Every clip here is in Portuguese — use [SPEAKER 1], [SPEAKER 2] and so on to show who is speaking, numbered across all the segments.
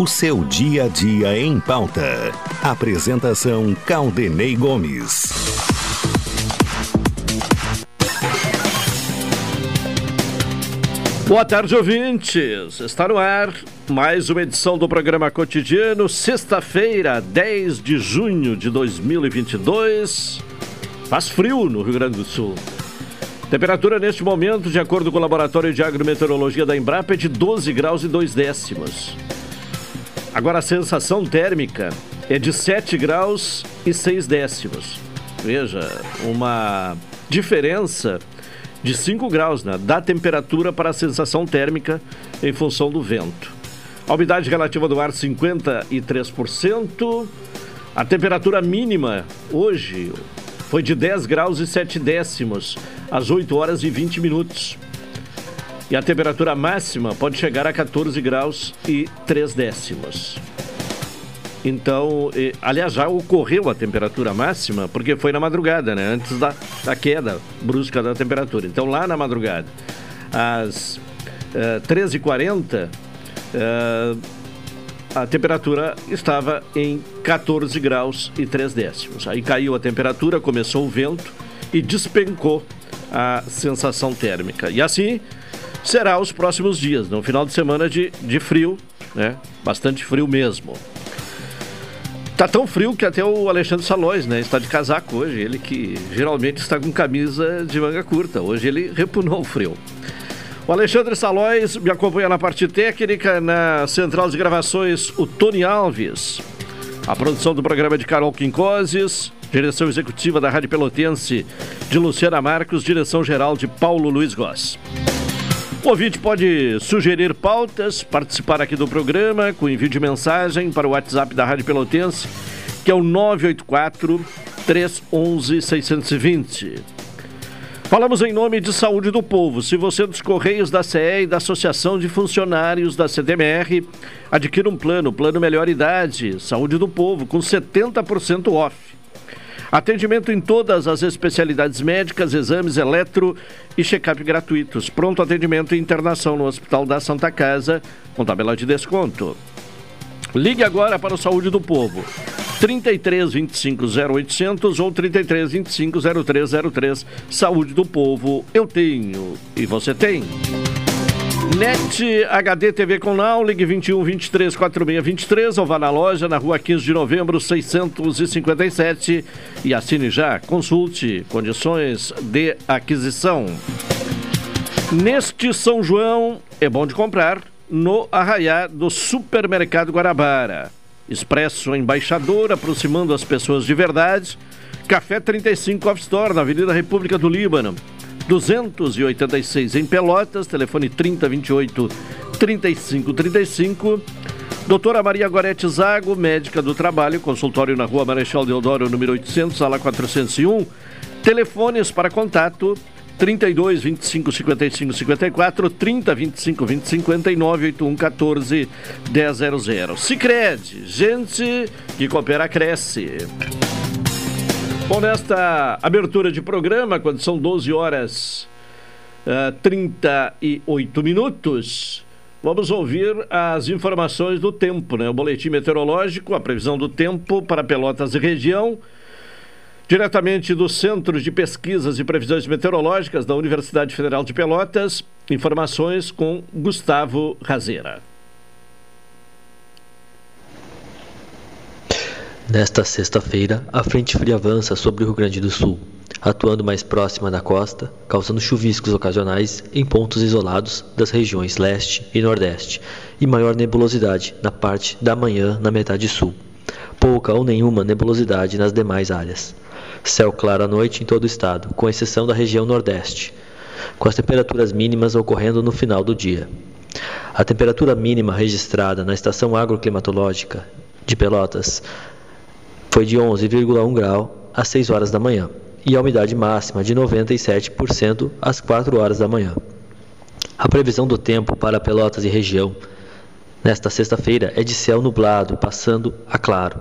[SPEAKER 1] O seu dia a dia em pauta. Apresentação Caldenei Gomes.
[SPEAKER 2] Boa tarde, ouvintes. Está no ar mais uma edição do programa cotidiano, sexta-feira, 10 de junho de 2022. Faz frio no Rio Grande do Sul. Temperatura neste momento, de acordo com o Laboratório de Agrometeorologia da Embrapa, é de 12 graus e 2 décimos. Agora a sensação térmica é de 7 graus e 6 décimos. Veja, uma diferença de 5 graus né, da temperatura para a sensação térmica em função do vento. A umidade relativa do ar 53%. A temperatura mínima hoje foi de 10 graus e 7 décimos, às 8 horas e 20 minutos. E a temperatura máxima pode chegar a 14 graus e 3 décimos. Então, aliás, já ocorreu a temperatura máxima, porque foi na madrugada, né? Antes da, da queda brusca da temperatura. Então, lá na madrugada, às uh, eh, 13h40, uh, a temperatura estava em 14 graus e 3 décimos. Aí caiu a temperatura, começou o vento e despencou a sensação térmica. E assim será os próximos dias, no final de semana de, de frio, né? Bastante frio mesmo. Tá tão frio que até o Alexandre Salões, né? Está de casaco hoje. Ele que geralmente está com camisa de manga curta. Hoje ele repunou o frio. O Alexandre Salóis me acompanha na parte técnica, na central de gravações, o Tony Alves. A produção do programa é de Carol Quincoses, direção executiva da Rádio Pelotense de Luciana Marcos, direção geral de Paulo Luiz Goss. O ouvinte pode sugerir pautas, participar aqui do programa com envio de mensagem para o WhatsApp da Rádio Pelotense, que é o 984 311 620. Falamos em nome de Saúde do Povo. Se você é dos Correios da CE e da Associação de Funcionários da CDMR, adquira um plano, plano Melhor Idade, Saúde do Povo, com 70% off. Atendimento em todas as especialidades médicas, exames eletro e check-up gratuitos. Pronto atendimento e internação no Hospital da Santa Casa, com tabela de desconto. Ligue agora para o Saúde do Povo. 33 25 0800 ou 33 25 0303. Saúde do Povo, eu tenho e você tem. NET HD TV com Now, ligue 21 23 46 23 ou vá na loja na rua 15 de novembro 657 e assine já. Consulte condições de aquisição. Neste São João é bom de comprar no Arraiá do Supermercado Guarabara. Expresso Embaixador, aproximando as pessoas de verdade. Café 35 Off Store, na Avenida República do Líbano. 286 em Pelotas, telefone 3028 3535. Doutora Maria Gorete Zago, médica do trabalho, consultório na rua Marechal Deodoro, número 800, sala 401. Telefones para contato 32 25 55 54 30 25 20 59 81 14 100. Sicredi, gente que coopera cresce. Bom, nesta abertura de programa, quando são 12 horas uh, eh, 38 minutos, vamos ouvir as informações do tempo, né? O boletim meteorológico, a previsão do tempo para Pelotas e região Diretamente do Centro de Pesquisas e Previsões Meteorológicas da Universidade Federal de Pelotas, informações com Gustavo Razeira.
[SPEAKER 3] Nesta sexta-feira, a frente fria avança sobre o Rio Grande do Sul, atuando mais próxima da costa, causando chuviscos ocasionais em pontos isolados das regiões leste e nordeste, e maior nebulosidade na parte da manhã na metade sul. Pouca ou nenhuma nebulosidade nas demais áreas. Céu claro à noite em todo o estado, com exceção da região nordeste, com as temperaturas mínimas ocorrendo no final do dia. A temperatura mínima registrada na estação agroclimatológica de Pelotas foi de 11,1 grau às 6 horas da manhã e a umidade máxima de 97% às 4 horas da manhã. A previsão do tempo para Pelotas e região nesta sexta-feira é de céu nublado, passando a claro.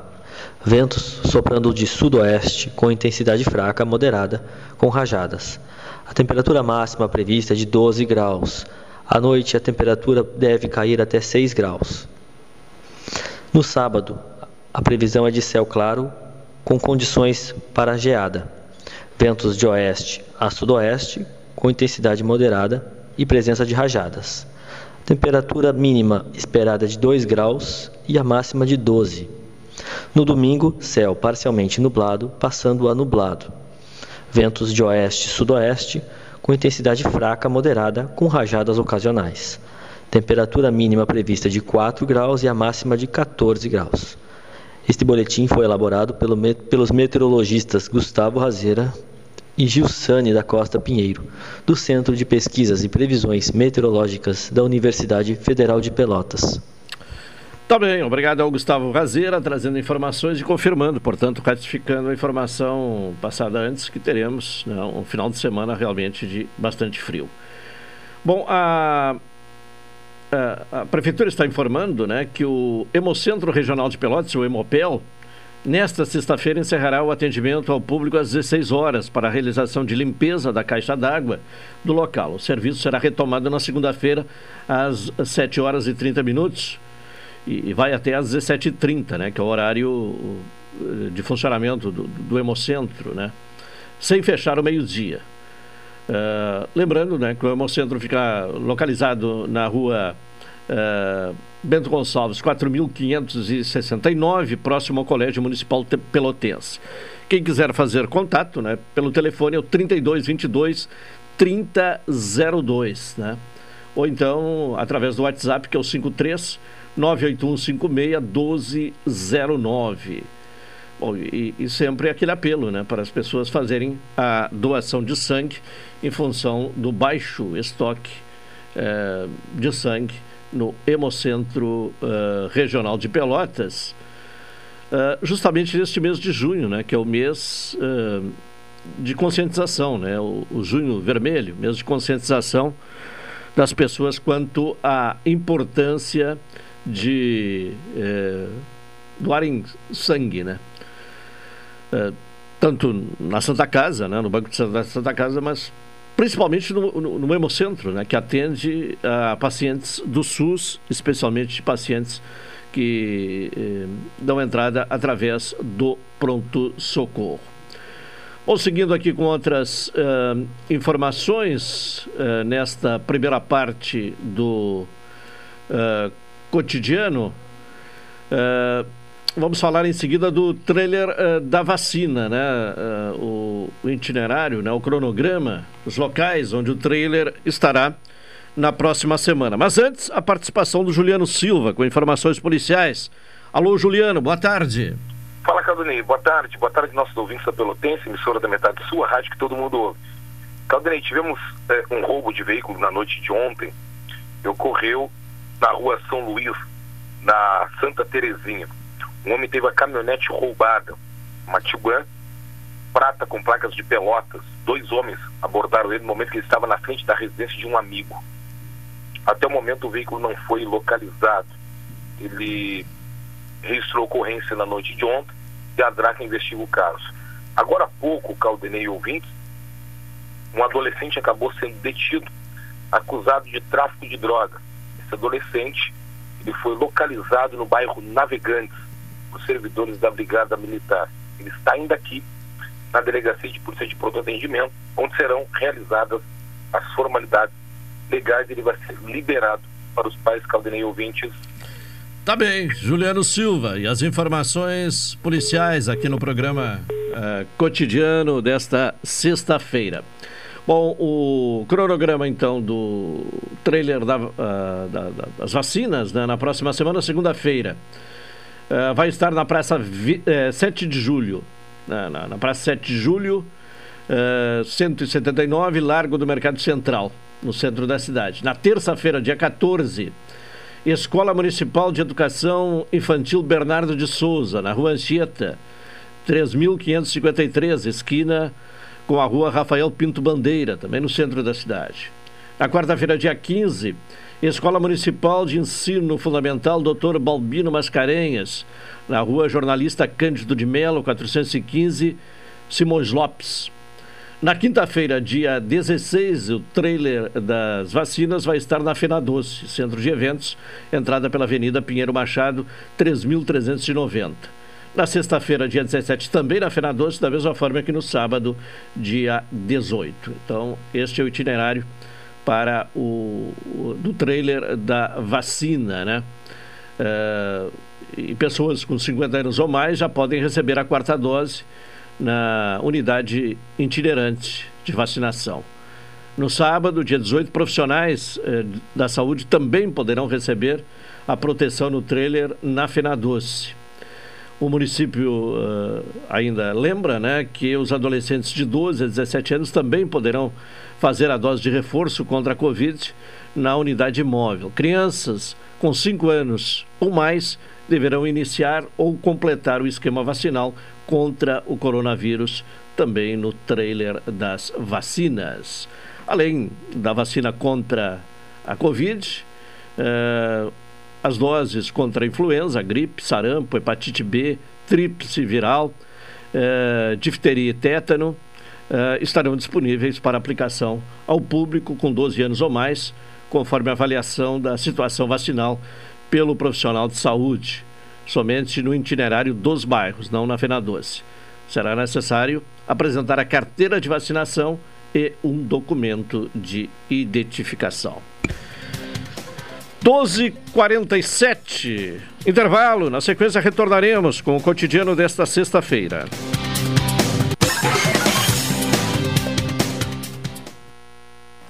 [SPEAKER 3] Ventos soprando de sudoeste com intensidade fraca moderada, com rajadas. A temperatura máxima prevista é de 12 graus. À noite, a temperatura deve cair até 6 graus. No sábado, a previsão é de céu claro, com condições para geada. Ventos de oeste a sudoeste, com intensidade moderada e presença de rajadas. Temperatura mínima esperada de 2 graus e a máxima de 12. No domingo, céu parcialmente nublado, passando a nublado. Ventos de oeste e sudoeste, com intensidade fraca moderada, com rajadas ocasionais. Temperatura mínima prevista de 4 graus e a máxima de 14 graus. Este boletim foi elaborado pelo, pelos meteorologistas Gustavo Razeira e Gilsane da Costa Pinheiro, do Centro de Pesquisas e Previsões Meteorológicas da Universidade Federal de Pelotas.
[SPEAKER 2] Tá bem, obrigado ao Gustavo Razeira, trazendo informações e confirmando, portanto, ratificando a informação passada antes, que teremos né, um final de semana realmente de bastante frio. Bom, a, a, a, Prefeitura está informando né, que o Hemocentro Regional de Pelotas, o Hemopel, nesta sexta-feira encerrará o atendimento ao público às 16 horas para a realização de limpeza da caixa d'água do local. O serviço será retomado na segunda-feira às 7 horas e 30 minutos e, vai até às 17h30, né, que é o horário de funcionamento do, do Hemocentro, né, sem fechar o meio-dia. Uh, lembrando né, que o Hemocentro fica localizado na rua uh, Bento Gonçalves, 4.569, próximo ao Colégio Municipal Pelotense. Quem quiser fazer contato, né, pelo telefone é o 3222 3002, né? Ou então através do WhatsApp, que é o 53 981561209. Bom, e, e, sempre aquele apelo né, para as pessoas fazerem a doação de sangue em função do baixo estoque eh, de sangue no Hemocentro uh, Regional de Pelotas, uh, justamente neste mês de junho, né, que é o mês de conscientização, né, o, o junho vermelho, mês de conscientização das pessoas quanto à importância de doarem sangue, né? É, tanto na Santa Casa, né, no Banco Santa, Santa Casa, mas principalmente no, no, no Hemocentro, né, que atende a pacientes do SUS, especialmente pacientes que eh, dão entrada através do pronto-socorro. Bom, seguindo aqui com outras uh, informações uh, nesta primeira parte do uh, cotidiano. Vamos falar em seguida do trailer uh, da vacina, né? Uh, o, itinerário, né? o cronograma, os locais onde o trailer estará na próxima semana. Mas antes, a participação do Juliano Silva com informações policiais. Alô, Juliano, boa tarde.
[SPEAKER 4] Fala, Caldonei, boa tarde. Boa tarde, nossos ouvintes da Pelotense, emissora da Metade Sul, a rádio que todo mundo ouve. Caldonei, tivemos é, um roubo de veículo na noite de ontem. Ocorreu na rua São Luís, na Santa Terezinha. Um homem teve a caminhonete roubada, uma Tiguan prata com placas de pelotas. Dois homens abordaram ele no momento que ele estava na frente da residência de um amigo. Até o momento o veículo não foi localizado. Ele registrou ocorrência na noite de ontem e a DRAC investiga o caso. Agora há pouco, Caldenei ouvintes, um adolescente acabou sendo detido, acusado de tráfico de drogas esse adolescente ele foi localizado no bairro Navegantes por servidores da Brigada Militar. Ele está ainda aqui na Delegacia de Polícia de Pronto Atendimento, onde serão realizadas as formalidades legais ele vai ser liberado para os pais Caldenei ouvintes.
[SPEAKER 2] Tá bem, Juliano Silva, e as informações policiais aqui no programa uh, cotidiano desta sexta-feira. Bom, o cronograma então do trailer da, uh, da, da, das vacinas né, na próxima semana, segunda-feira. Uh, vai estar na Praça Vi, 7 eh, de Julho. Né, na, na, Praça 7 de Julho, uh, 179, Largo do Mercado Central, no centro da cidade. Na terça-feira, dia 14, Escola Municipal de Educação Infantil Bernardo de Souza, na Rua Anchieta 3.553, esquina com a rua Rafael Pinto Bandeira, também no centro da cidade. Na quarta-feira, dia 15, Escola Municipal de Ensino Fundamental Dr. Balbino Mascarenhas, na rua Jornalista Cândido de Melo, 415, Simões Lopes. Na quinta-feira, dia 16, o trailer das vacinas vai estar na Fena Doce, centro de eventos, entrada pela Avenida Pinheiro Machado, 3.390. Na sexta-feira, dia 17, também na Fena Doce, da mesma forma que no sábado, dia 18. Então, este é o itinerário para o, o do trailer da vacina, né? Uh, e pessoas com 50 anos ou mais já podem receber a quarta dose na unidade itinerante de vacinação. No sábado, dia 18, profissionais eh, da saúde também poderão receber a proteção no trailer na Fenadoce. O município uh, ainda lembra né, que os adolescentes de 12 a 17 anos também poderão fazer a dose de reforço contra a Covid na unidade móvel. Crianças com 5 anos ou mais deverão iniciar ou completar o esquema vacinal contra o coronavírus também no trailer das vacinas. Além da vacina contra a Covid, eh, as doses contra a influenza, gripe, sarampo, hepatite B, tríplice viral, eh, difteria e tétano eh, estarão disponíveis para aplicação ao público com 12 anos ou mais, conforme a avaliação da situação vacinal pelo profissional de saúde somente no itinerário dos bairros, não na Fena Doce. Será necessário apresentar a carteira de vacinação e um documento de identificação. 12:47 intervalo. Na sequência retornaremos com o cotidiano desta sexta-feira.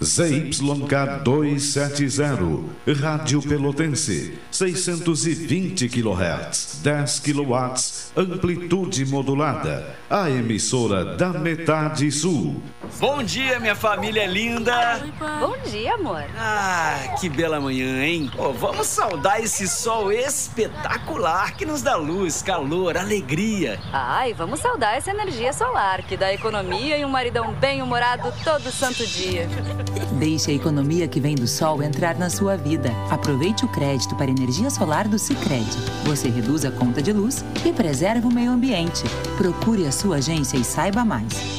[SPEAKER 5] ZYK 270, Rádio Pelotense, 620 kHz, 10 kW, amplitude modulada, a emissora da metade sul.
[SPEAKER 6] Bom dia, minha família linda.
[SPEAKER 7] Bom dia, amor.
[SPEAKER 6] Ah, que bela manhã, hein? Oh, vamos saudar esse sol espetacular que nos dá luz, calor, alegria.
[SPEAKER 7] Ai, vamos saudar essa energia solar que dá economia e um maridão bem-humorado todo santo dia.
[SPEAKER 8] Deixe a economia que vem do sol entrar na sua vida. Aproveite o crédito para energia solar do Sicredi. Você reduz a conta de luz e preserva o meio ambiente. Procure a sua agência e saiba mais.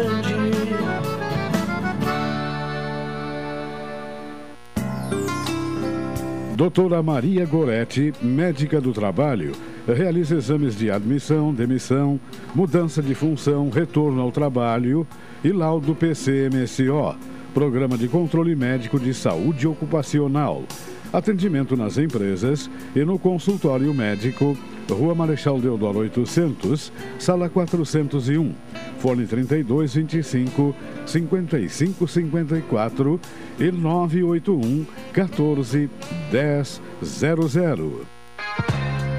[SPEAKER 5] Doutora Maria Goretti, médica do trabalho, realiza exames de admissão, demissão, mudança de função, retorno ao trabalho e laudo PCMSO, Programa de Controle Médico de Saúde Ocupacional. Atendimento nas empresas e no consultório médico, Rua Marechal Deodoro 800, Sala 401. Fone 3225 5554 e 981 14 1000.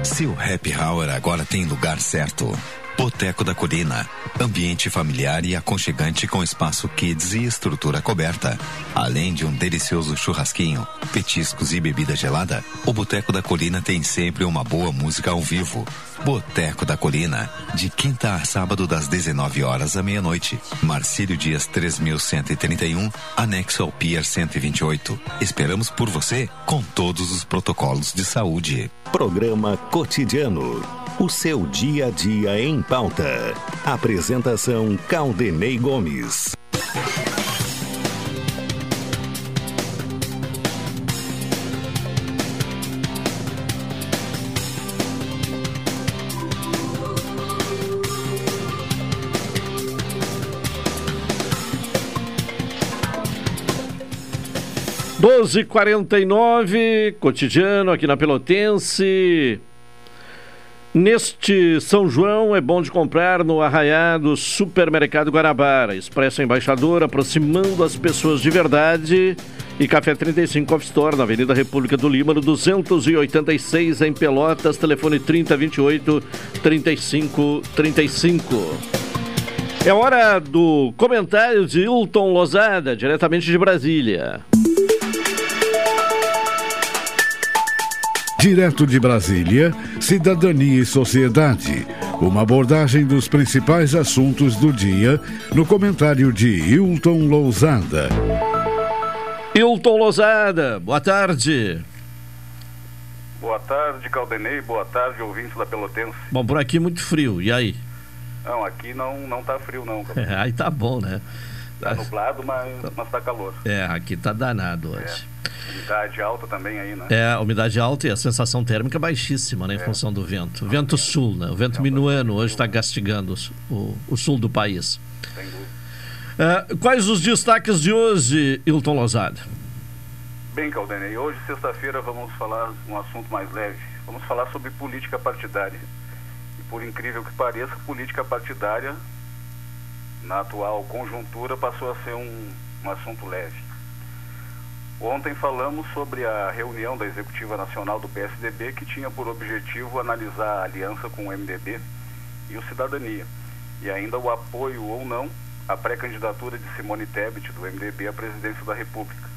[SPEAKER 9] Seu happy hour agora tem lugar certo. Boteco da Colina. Ambiente familiar e aconchegante com espaço kids e estrutura coberta. Além de um delicioso churrasquinho, petiscos e bebida gelada, o Boteco da Colina tem sempre uma boa música ao vivo. Boteco da Colina, de quinta a sábado das 19 horas à meia-noite. Marcílio Dias 3131, anexo ao Pier 128. Esperamos por você com todos os protocolos de saúde.
[SPEAKER 1] Programa Cotidiano. O seu dia a dia em pauta. Apresentação Caldenei Gomes.
[SPEAKER 2] 12:49 cotidiano aqui na Pelotense. Neste São João é bom de comprar no Arraiado Supermercado Guarabara. Expresso Embaixador, aproximando as pessoas de verdade. E Café 35 Off Store, na Avenida República do Lima, no 286 em Pelotas, telefone 3028 3535. É hora do comentário de Hilton Lozada, diretamente de Brasília.
[SPEAKER 5] Direto de Brasília, Cidadania e Sociedade. Uma abordagem dos principais assuntos do dia no comentário de Hilton Lousada.
[SPEAKER 2] Hilton Lousada, boa tarde.
[SPEAKER 10] Boa tarde, Caldenei. Boa tarde, ouvintes da Pelotense.
[SPEAKER 2] Bom, por aqui muito frio. E aí?
[SPEAKER 10] Não, aqui não, não tá frio, não.
[SPEAKER 2] É, aí tá bom, né?
[SPEAKER 10] Tá nublado, mas, mas tá calor.
[SPEAKER 2] É, aqui tá danado hoje.
[SPEAKER 10] É. Umidade alta também aí, né?
[SPEAKER 2] É, umidade alta e a sensação térmica baixíssima, né? Em é. função do vento. Vento sul, né? O vento minuano hoje está castigando o, o sul do país. Sem dúvida. Uh, quais os destaques de hoje, Hilton Lozada?
[SPEAKER 10] Bem, Caldenei, hoje, sexta-feira, vamos falar um assunto mais leve. Vamos falar sobre política partidária. E por incrível que pareça, política partidária, na atual conjuntura, passou a ser um, um assunto leve. Ontem falamos sobre a reunião da Executiva Nacional do PSDB, que tinha por objetivo analisar a aliança com o MDB e o Cidadania, e ainda o apoio ou não à pré-candidatura de Simone Tebet, do MDB, à presidência da República.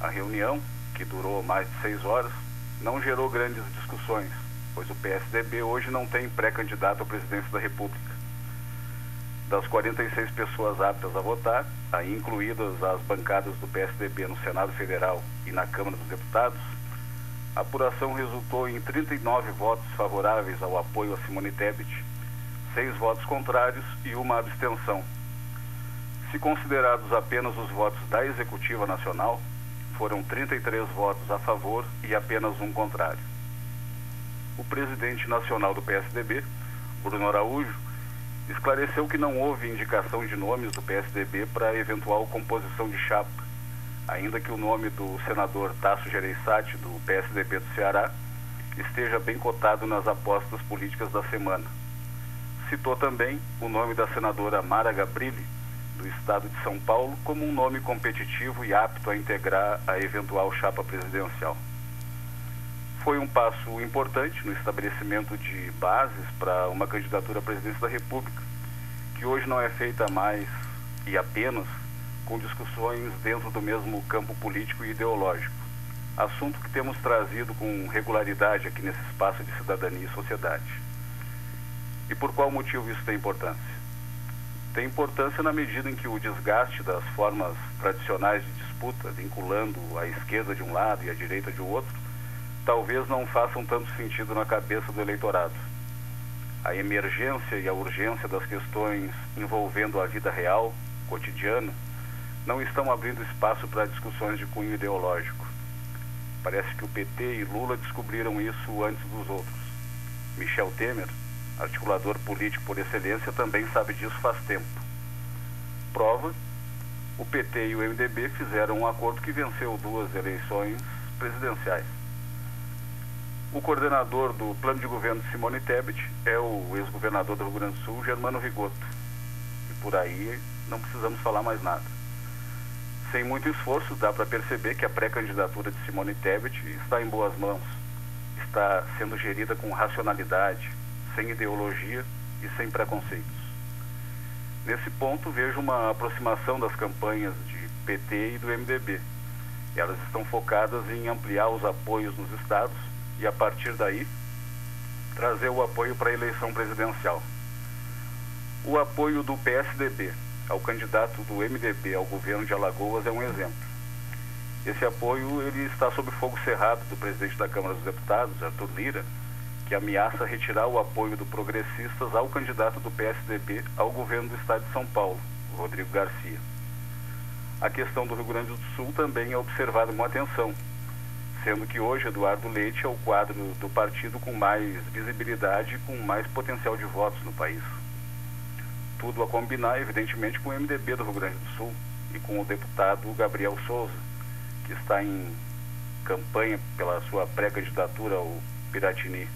[SPEAKER 10] A reunião, que durou mais de seis horas, não gerou grandes discussões, pois o PSDB hoje não tem pré-candidato à presidência da República. Das 46 pessoas aptas a votar, aí incluídas as bancadas do PSDB no Senado Federal e na Câmara dos Deputados, a apuração resultou em 39 votos favoráveis ao apoio a Simone Tebet, seis votos contrários e uma abstenção. Se considerados apenas os votos da Executiva Nacional, foram 33 votos a favor e apenas um contrário. O presidente nacional do PSDB, Bruno Araújo, esclareceu que não houve indicação de nomes do PSDB para eventual composição de chapa, ainda que o nome do senador Tasso Gereissati, do PSDB do Ceará, esteja bem cotado nas apostas políticas da semana. Citou também o nome da senadora Mara Gabrilli, do Estado de São Paulo como um nome competitivo e apto a integrar a eventual chapa presidencial. Foi um passo importante no estabelecimento de bases para uma candidatura à presidência da República, que hoje não é feita mais e apenas com discussões dentro do mesmo campo político e ideológico. Assunto que temos trazido com regularidade aqui nesse espaço de cidadania e sociedade. E por qual motivo isso tem importância? tem importância na medida em que o desgaste das formas tradicionais de disputa, vinculando a esquerda de um lado e a direita de outro, talvez não façam tanto sentido na cabeça do eleitorado. A emergência e a urgência das questões envolvendo a vida real, cotidiana, não estão abrindo espaço para discussões de cunho ideológico. Parece que o PT e Lula descobriram isso antes dos outros. Michel Temer articulador político por excelência, também sabe disso faz tempo. Prova, o PT e o MDB fizeram um acordo que venceu duas eleições presidenciais. O coordenador do plano de governo Simone Tebet é o ex-governador do Rio Grande do Sul, Germano Rigoto. E por aí não precisamos falar mais nada. Sem muito esforço, dá para perceber que a pré-candidatura de Simone Tebet está em boas mãos. Está sendo gerida com racionalidade, sem ideologia e sem preconceitos. Nesse ponto, vejo uma aproximação das campanhas de PT e do MDB. Elas estão focadas em ampliar os apoios nos estados e, a partir daí, trazer o apoio para a eleição presidencial. O apoio do PSDB ao candidato do MDB ao governo de Alagoas é um exemplo. Esse apoio ele está sob fogo cerrado do presidente da Câmara dos Deputados, Arthur Lira, que ameaça retirar o apoio do Progressistas ao candidato do PSDB ao governo do estado de São Paulo, Rodrigo Garcia. A questão do Rio Grande do Sul também é observada com atenção, sendo que hoje Eduardo Leite é o quadro do partido com mais visibilidade e com mais potencial de votos no país. Tudo a combinar, evidentemente, com o MDB do Rio Grande do Sul e com o deputado Gabriel Souza, que está em campanha pela sua pré-candidatura ao Piratini.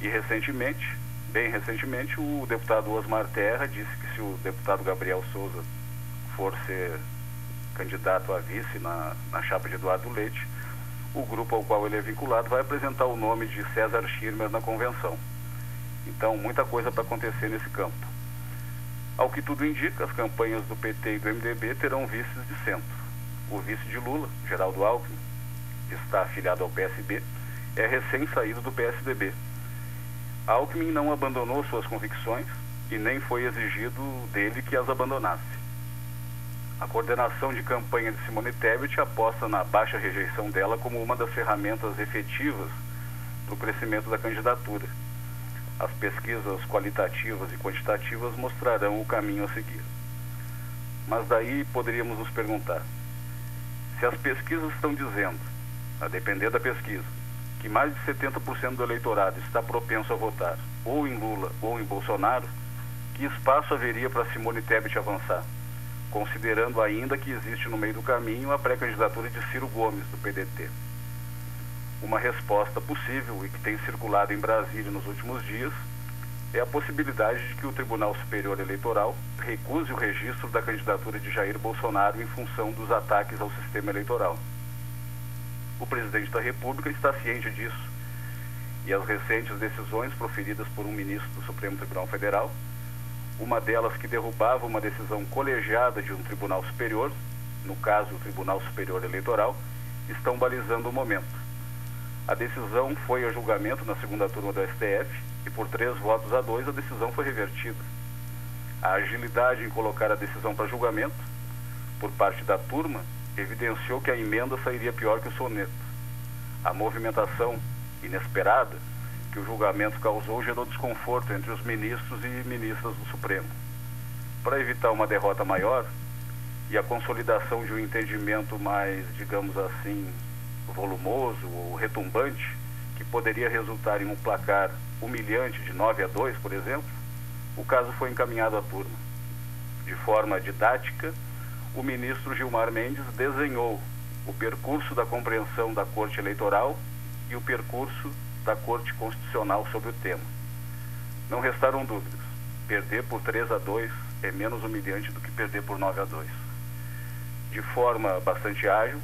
[SPEAKER 10] E recentemente, bem recentemente, o deputado Osmar Terra disse que se o deputado Gabriel Souza for ser candidato a vice na, na chapa de Eduardo Leite, o grupo ao qual ele é vinculado vai apresentar o nome de César Schirmer na convenção. Então, muita coisa para acontecer nesse campo. Ao que tudo indica, as campanhas do PT e do MDB terão vices de centro. O vice de Lula, Geraldo Alckmin, que está afiliado ao PSB, é recém-saído do PSDB. Alckmin não abandonou suas convicções e nem foi exigido dele que as abandonasse. A coordenação de campanha de Simone Tebet aposta na baixa rejeição dela como uma das ferramentas efetivas para o crescimento da candidatura. As pesquisas qualitativas e quantitativas mostrarão o caminho a seguir. Mas daí poderíamos nos perguntar: se as pesquisas estão dizendo, a depender da pesquisa, que mais de 70% do eleitorado está propenso a votar ou em Lula ou em Bolsonaro, que espaço haveria para Simone Tebet avançar? Considerando ainda que existe no meio do caminho a pré-candidatura de Ciro Gomes, do PDT. Uma resposta possível e que tem circulado em Brasília nos últimos dias é a possibilidade de que o Tribunal Superior Eleitoral recuse o registro da candidatura de Jair Bolsonaro em função dos ataques ao sistema eleitoral. O presidente da República está ciente disso e as recentes decisões proferidas por um ministro do Supremo Tribunal Federal uma delas que derrubava uma decisão colegiada de um tribunal superior, no caso o Tribunal Superior Eleitoral, estão balizando o momento. A decisão foi a julgamento na segunda turma do STF e por três votos a dois a decisão foi revertida. A agilidade em colocar a decisão para julgamento, por parte da turma, evidenciou que a emenda sairia pior que o soneto. A movimentação inesperada que o julgamento causou gerou desconforto entre os ministros e ministras do Supremo. Para evitar uma derrota maior e a consolidação de um entendimento mais, digamos assim, volumoso ou retumbante, que poderia resultar em um placar humilhante de 9 a 2, por exemplo, o caso foi encaminhado à turma. De forma didática, o ministro Gilmar Mendes desenhou o percurso da compreensão da Corte Eleitoral e o percurso da Corte Constitucional sobre o tema. Não restaram dúvidas. Perder por 3 a 2 é menos humilhante do que perder por 9 a 2. De forma bastante ágil,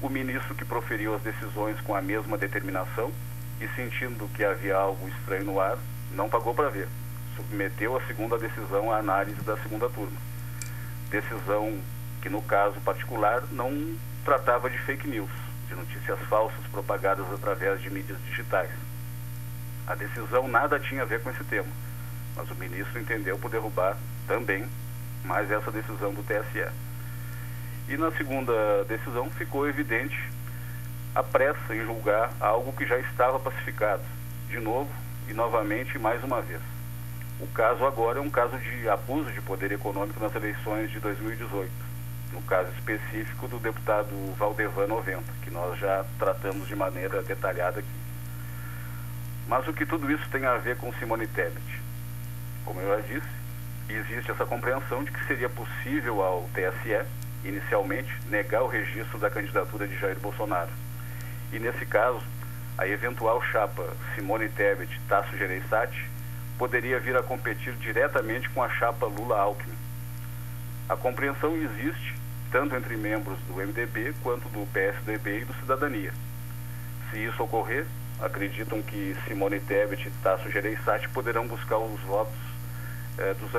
[SPEAKER 10] o ministro que proferiu as decisões com a mesma determinação e sentindo que havia algo estranho no ar, não pagou para ver. Submeteu a segunda decisão à análise da segunda turma. Decisão que, no caso particular, não tratava de fake news, de notícias falsas propagadas através de mídias digitais. A decisão nada tinha a ver com esse tema, mas o ministro entendeu por derrubar também mais essa decisão do TSE. E na segunda decisão ficou evidente a pressa em julgar algo que já estava pacificado, de novo e novamente mais uma vez. O caso agora é um caso de abuso de poder econômico nas eleições de 2018 no caso específico do deputado Valdevan 90, que nós já tratamos de maneira detalhada aqui. Mas o que tudo isso tem a ver com Simone Tebet? Como eu já disse, existe essa compreensão de que seria possível ao TSE, inicialmente, negar o registro da candidatura de Jair Bolsonaro. E nesse caso, a eventual chapa Simone Tebet Tasso Gereissati poderia vir a competir diretamente com a chapa Lula-Alckmin. A compreensão existe tanto entre membros do MDB quanto do PSDB e do Cidadania. Se isso ocorrer, acreditam que Simone Tebet e Tasso Gereissati poderão buscar os votos eh, dos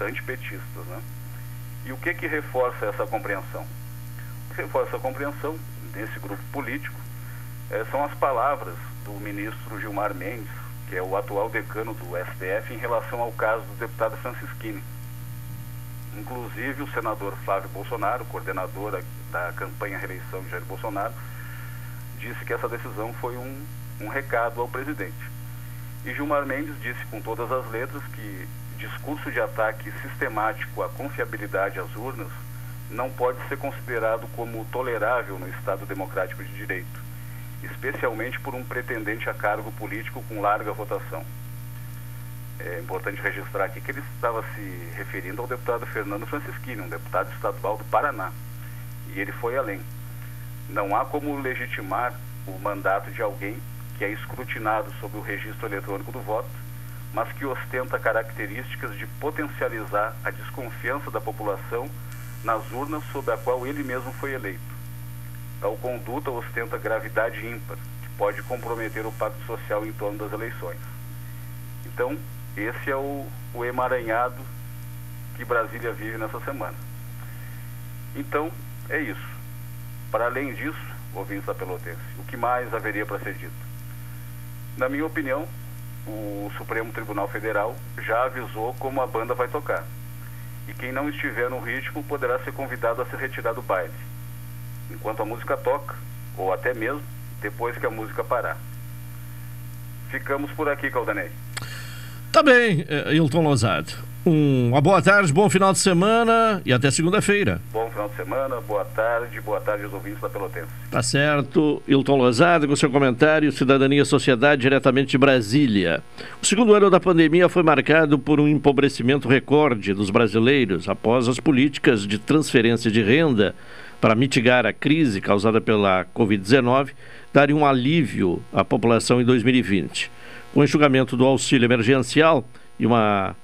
[SPEAKER 10] antipetistas. Né? E o que que reforça essa compreensão? O que reforça a compreensão desse grupo político eh, são as palavras do ministro Gilmar Mendes, que é o atual decano do STF, em relação ao caso do deputado Francisquini Inclusive, o senador Flávio Bolsonaro, coordenador da campanha reeleição de Jair Bolsonaro, disse que essa decisão foi um, um recado ao presidente. E Gilmar Mendes disse com todas as letras que discurso de ataque sistemático à confiabilidade às urnas não pode ser considerado como tolerável no Estado democrático de direito, especialmente por um pretendente a cargo político com larga votação. É importante registrar aqui que ele estava se referindo ao deputado Fernando Francisquini, um deputado estadual do Paraná. E ele foi além. Não há como legitimar o mandato de alguém que é escrutinado sob o registro eletrônico do voto, mas que ostenta características de potencializar a desconfiança da população nas urnas sob a qual ele mesmo foi eleito. Tal conduta ostenta gravidade ímpar, que pode comprometer o pacto social em torno das eleições. Então, esse é o, o emaranhado que Brasília vive nessa semana. Então, é isso. Para além disso, ouvintes da Pelotense, o que mais haveria para ser dito? Na minha opinião, o Supremo Tribunal Federal já avisou como a banda vai tocar. E quem não estiver no ritmo poderá ser convidado a se retirar do baile, enquanto a música toca, ou até mesmo depois que a música parar. Ficamos por aqui, Caldanei.
[SPEAKER 2] Tá bem, Hilton Lozado. Uma boa tarde, bom final de semana e até segunda-feira.
[SPEAKER 10] Bom final de semana, boa tarde, boa tarde aos ouvintes da Pelotense.
[SPEAKER 2] Tá certo. Hilton Lozado, com seu comentário, Cidadania e Sociedade, diretamente de Brasília. O segundo ano da pandemia foi marcado por um empobrecimento recorde dos brasileiros após as políticas de transferência de renda para mitigar a crise causada pela Covid-19 darem um alívio à população em 2020. O enxugamento do auxílio emergencial e uma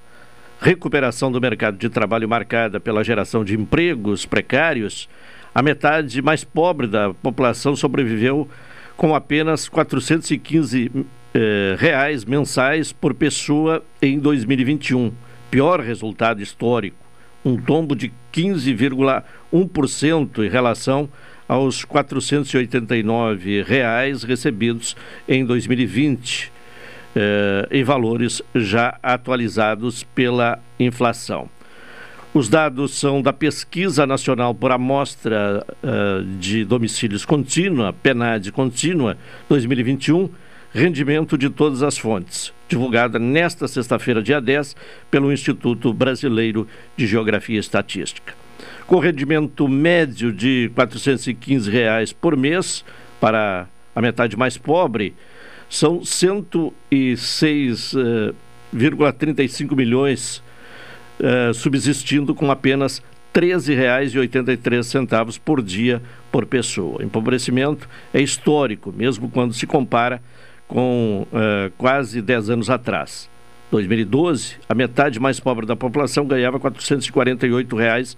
[SPEAKER 2] recuperação do mercado de trabalho marcada pela geração de empregos precários, a metade mais pobre da população sobreviveu com apenas 415 eh, reais mensais por pessoa em 2021, pior resultado histórico, um tombo de 15,1% em relação aos 489 reais recebidos em 2020 eh, em valores já atualizados pela inflação. Os dados são da Pesquisa Nacional por Amostra uh, de Domicílios Contínua, PENAD Contínua 2021, rendimento de todas as fontes, divulgada nesta sexta-feira, dia 10, pelo Instituto Brasileiro de Geografia e Estatística. Com rendimento médio de 415 reais por mês para a metade mais pobre, são 106,35 uh, milhões uh, subsistindo com apenas R$ 13,83 por dia por pessoa. O empobrecimento é histórico, mesmo quando se compara com uh, quase 10 anos atrás. 2012, a metade mais pobre da população ganhava 448 reais,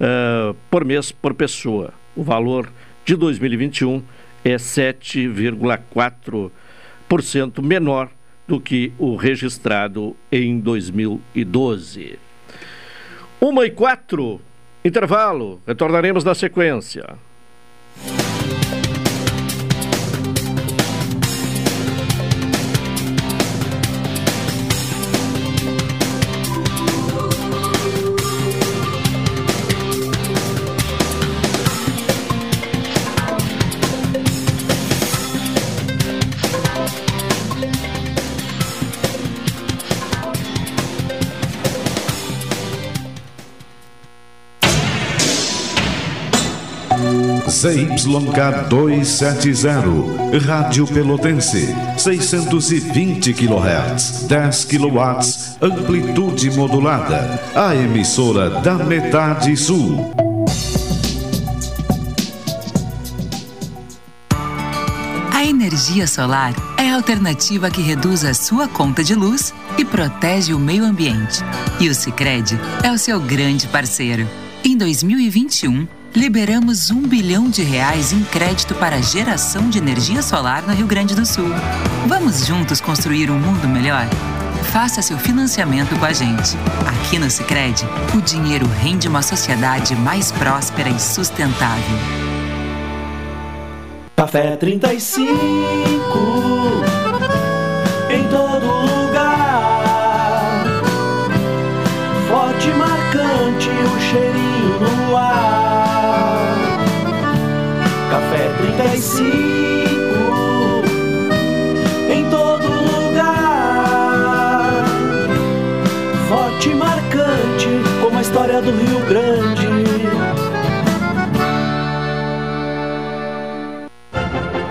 [SPEAKER 2] uh, por mês por pessoa. O valor de 2021 é 7,4 cento menor do que o registrado em 2012. Uma e quatro, intervalo, retornaremos na sequência.
[SPEAKER 11] ZYK 270, Rádio Pelotense, 620 kHz, 10 kW, amplitude modulada, a emissora da metade sul.
[SPEAKER 8] A energia solar é a alternativa que reduz a sua conta de luz e protege o meio ambiente. E o Sicredi é o seu grande parceiro. Em 2021, liberamos um bilhão de reais em crédito para geração de energia solar no Rio Grande do Sul. Vamos juntos construir um mundo melhor? Faça seu financiamento com a gente. Aqui no Sicredi, o dinheiro rende uma sociedade mais próspera e sustentável.
[SPEAKER 12] Café 35 em todo Café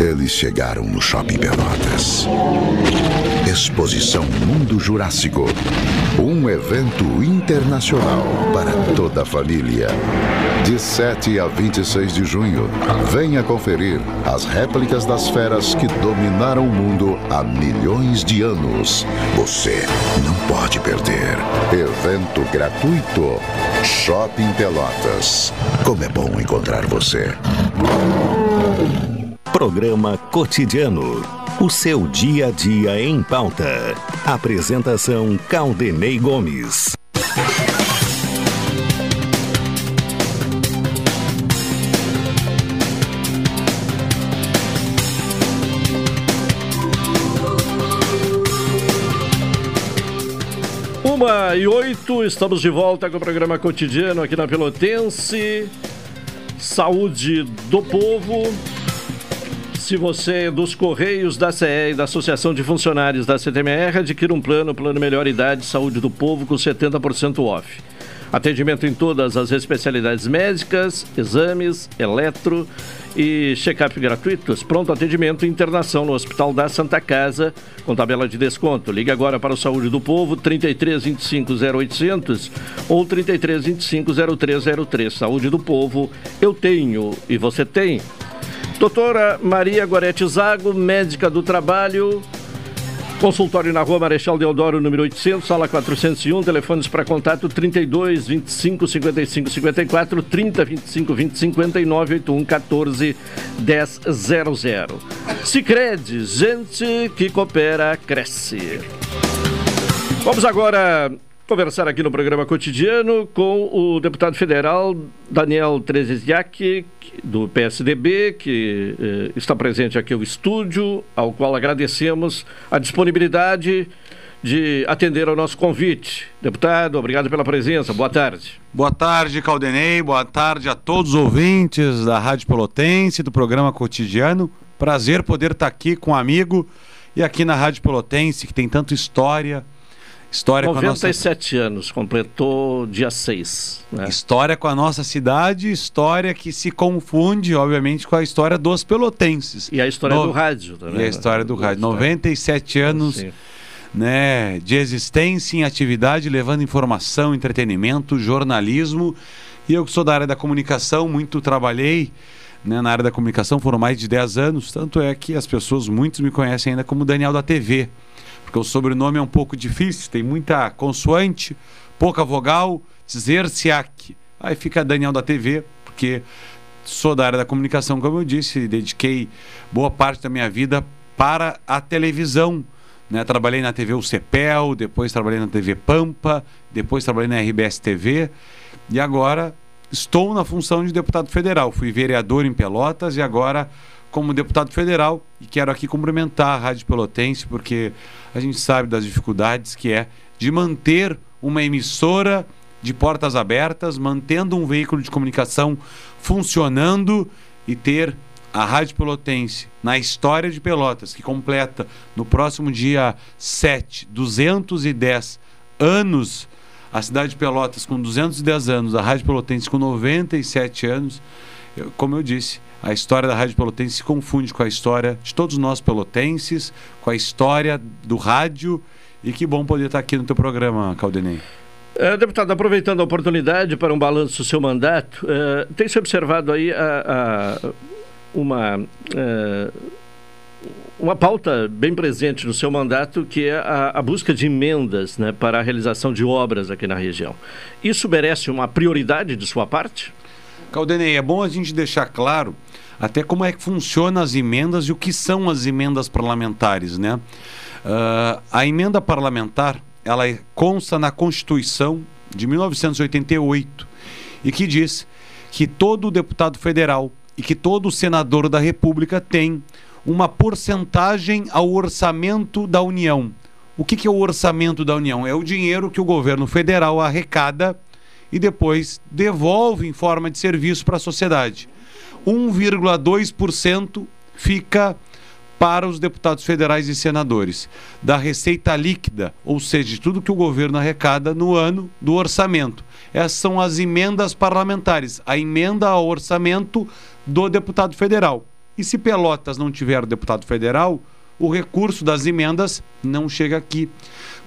[SPEAKER 13] Eles chegaram no Shopping Pelotas. Exposição Mundo Jurássico. Um evento internacional para toda a família. De 7 a 26 de junho, venha conferir as réplicas das feras que dominaram o mundo há milhões de anos. Você não pode perder. Evento gratuito. Shopping Pelotas. Como é bom encontrar você.
[SPEAKER 1] Programa Cotidiano. O seu dia a dia em pauta. Apresentação Caldenei Gomes.
[SPEAKER 2] Uma e oito, estamos de volta com o programa cotidiano aqui na Pelotense. Saúde do povo. Se você é dos Correios, da CE e da Associação de Funcionários da CTMR, adquira um plano, plano Melhor Idade Saúde do Povo com 70% off. Atendimento em todas as especialidades médicas, exames, eletro e check-up gratuitos. Pronto atendimento e internação no Hospital da Santa Casa com tabela de desconto. Ligue agora para o Saúde do Povo 33 25 0800 ou 33 25 0303. Saúde do Povo, eu tenho e você tem. Doutora Maria Gorete Zago, médica do trabalho. Consultório na rua Marechal Deodoro, número 800, sala 401. Telefones para contato 32 25 55 54, 30 25 20 59, 81 14 10 00. Sicredi, gente que coopera, cresce. Vamos agora conversar aqui no programa cotidiano com o deputado federal Daniel Treziak, do PSDB, que eh, está presente aqui no estúdio, ao qual agradecemos a disponibilidade de atender ao nosso convite. Deputado, obrigado pela presença. Boa tarde.
[SPEAKER 14] Boa tarde, Caldenei. Boa tarde a todos os ouvintes da Rádio Pelotense, do programa cotidiano. Prazer poder estar aqui com um amigo e aqui na Rádio Pelotense, que tem tanta história História
[SPEAKER 2] 97 nossa... anos, completou dia 6.
[SPEAKER 14] Né? História com a nossa cidade, história que se confunde, obviamente, com a história dos pelotenses.
[SPEAKER 2] E a história no... do rádio também.
[SPEAKER 14] E a né? história do, do rádio. 97 anos né, de existência em atividade, levando informação, entretenimento, jornalismo. E eu que sou da área da comunicação, muito trabalhei né, na área da comunicação, foram mais de 10 anos. Tanto é que as pessoas, muitos me conhecem ainda como Daniel da TV porque o sobrenome é um pouco difícil, tem muita consoante, pouca vogal, Zerciak. Aí fica Daniel da TV, porque sou da área da comunicação, como eu disse, dediquei boa parte da minha vida para a televisão. Né? Trabalhei na TV UCPEL, depois trabalhei na TV Pampa, depois trabalhei na RBS TV e agora estou na função de deputado federal. Fui vereador em Pelotas e agora como deputado federal e quero aqui cumprimentar a Rádio Pelotense porque a gente sabe das dificuldades que é de manter uma emissora de portas abertas, mantendo um veículo de comunicação funcionando e ter a Rádio Pelotense na história de Pelotas, que completa no próximo dia 7, 210 anos, a cidade de Pelotas com 210 anos, a Rádio Pelotense com 97 anos, eu, como eu disse, a história da Rádio Pelotense se confunde com a história de todos nós pelotenses, com a história do rádio. E que bom poder estar aqui no teu programa, Caldenei.
[SPEAKER 2] É, deputado, aproveitando a oportunidade para um balanço do seu mandato, é, tem se observado aí a, a, uma, é, uma pauta bem presente no seu mandato, que é a, a busca de emendas né, para a realização de obras aqui na região. Isso merece uma prioridade de sua parte?
[SPEAKER 14] Caldenei, é bom a gente deixar claro até como é que funcionam as emendas e o que são as emendas parlamentares, né? Uh, a emenda parlamentar, ela é, consta na Constituição de 1988 e que diz que todo deputado federal e que todo senador da República tem uma porcentagem ao orçamento da União. O que, que é o orçamento da União? É o dinheiro que o governo federal arrecada e depois devolve em forma de serviço para a sociedade. 1,2% fica para os deputados federais e senadores da receita líquida, ou seja, de tudo que o governo arrecada no ano do orçamento. Essas são as emendas parlamentares, a emenda ao orçamento do deputado federal. E se Pelotas não tiver deputado federal, o recurso das emendas não chega aqui,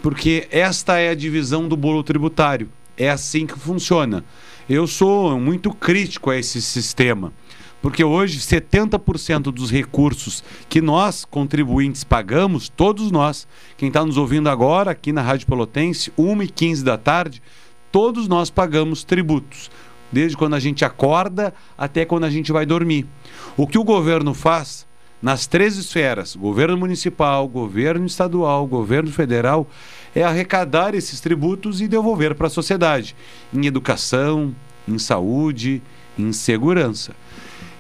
[SPEAKER 14] porque esta é a divisão do bolo tributário. É assim que funciona. Eu sou muito crítico a esse sistema, porque hoje 70% dos recursos que nós, contribuintes, pagamos, todos nós, quem está nos ouvindo agora aqui na Rádio Pelotense, 1h15 da tarde, todos nós pagamos tributos, desde quando a gente acorda até quando a gente vai dormir. O que o governo faz nas três esferas, governo municipal, governo estadual, governo federal, é arrecadar esses tributos e devolver para a sociedade, em educação, em saúde, em segurança.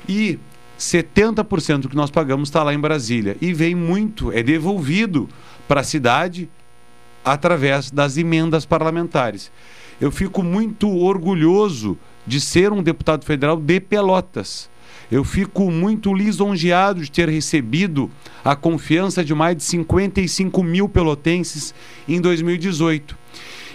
[SPEAKER 14] E 70% do que nós pagamos está lá em Brasília e vem muito, é devolvido para a cidade através das emendas parlamentares. Eu fico muito orgulhoso de ser um deputado federal de Pelotas eu fico muito lisonjeado de ter recebido a confiança de mais de 55 mil pelotenses em 2018.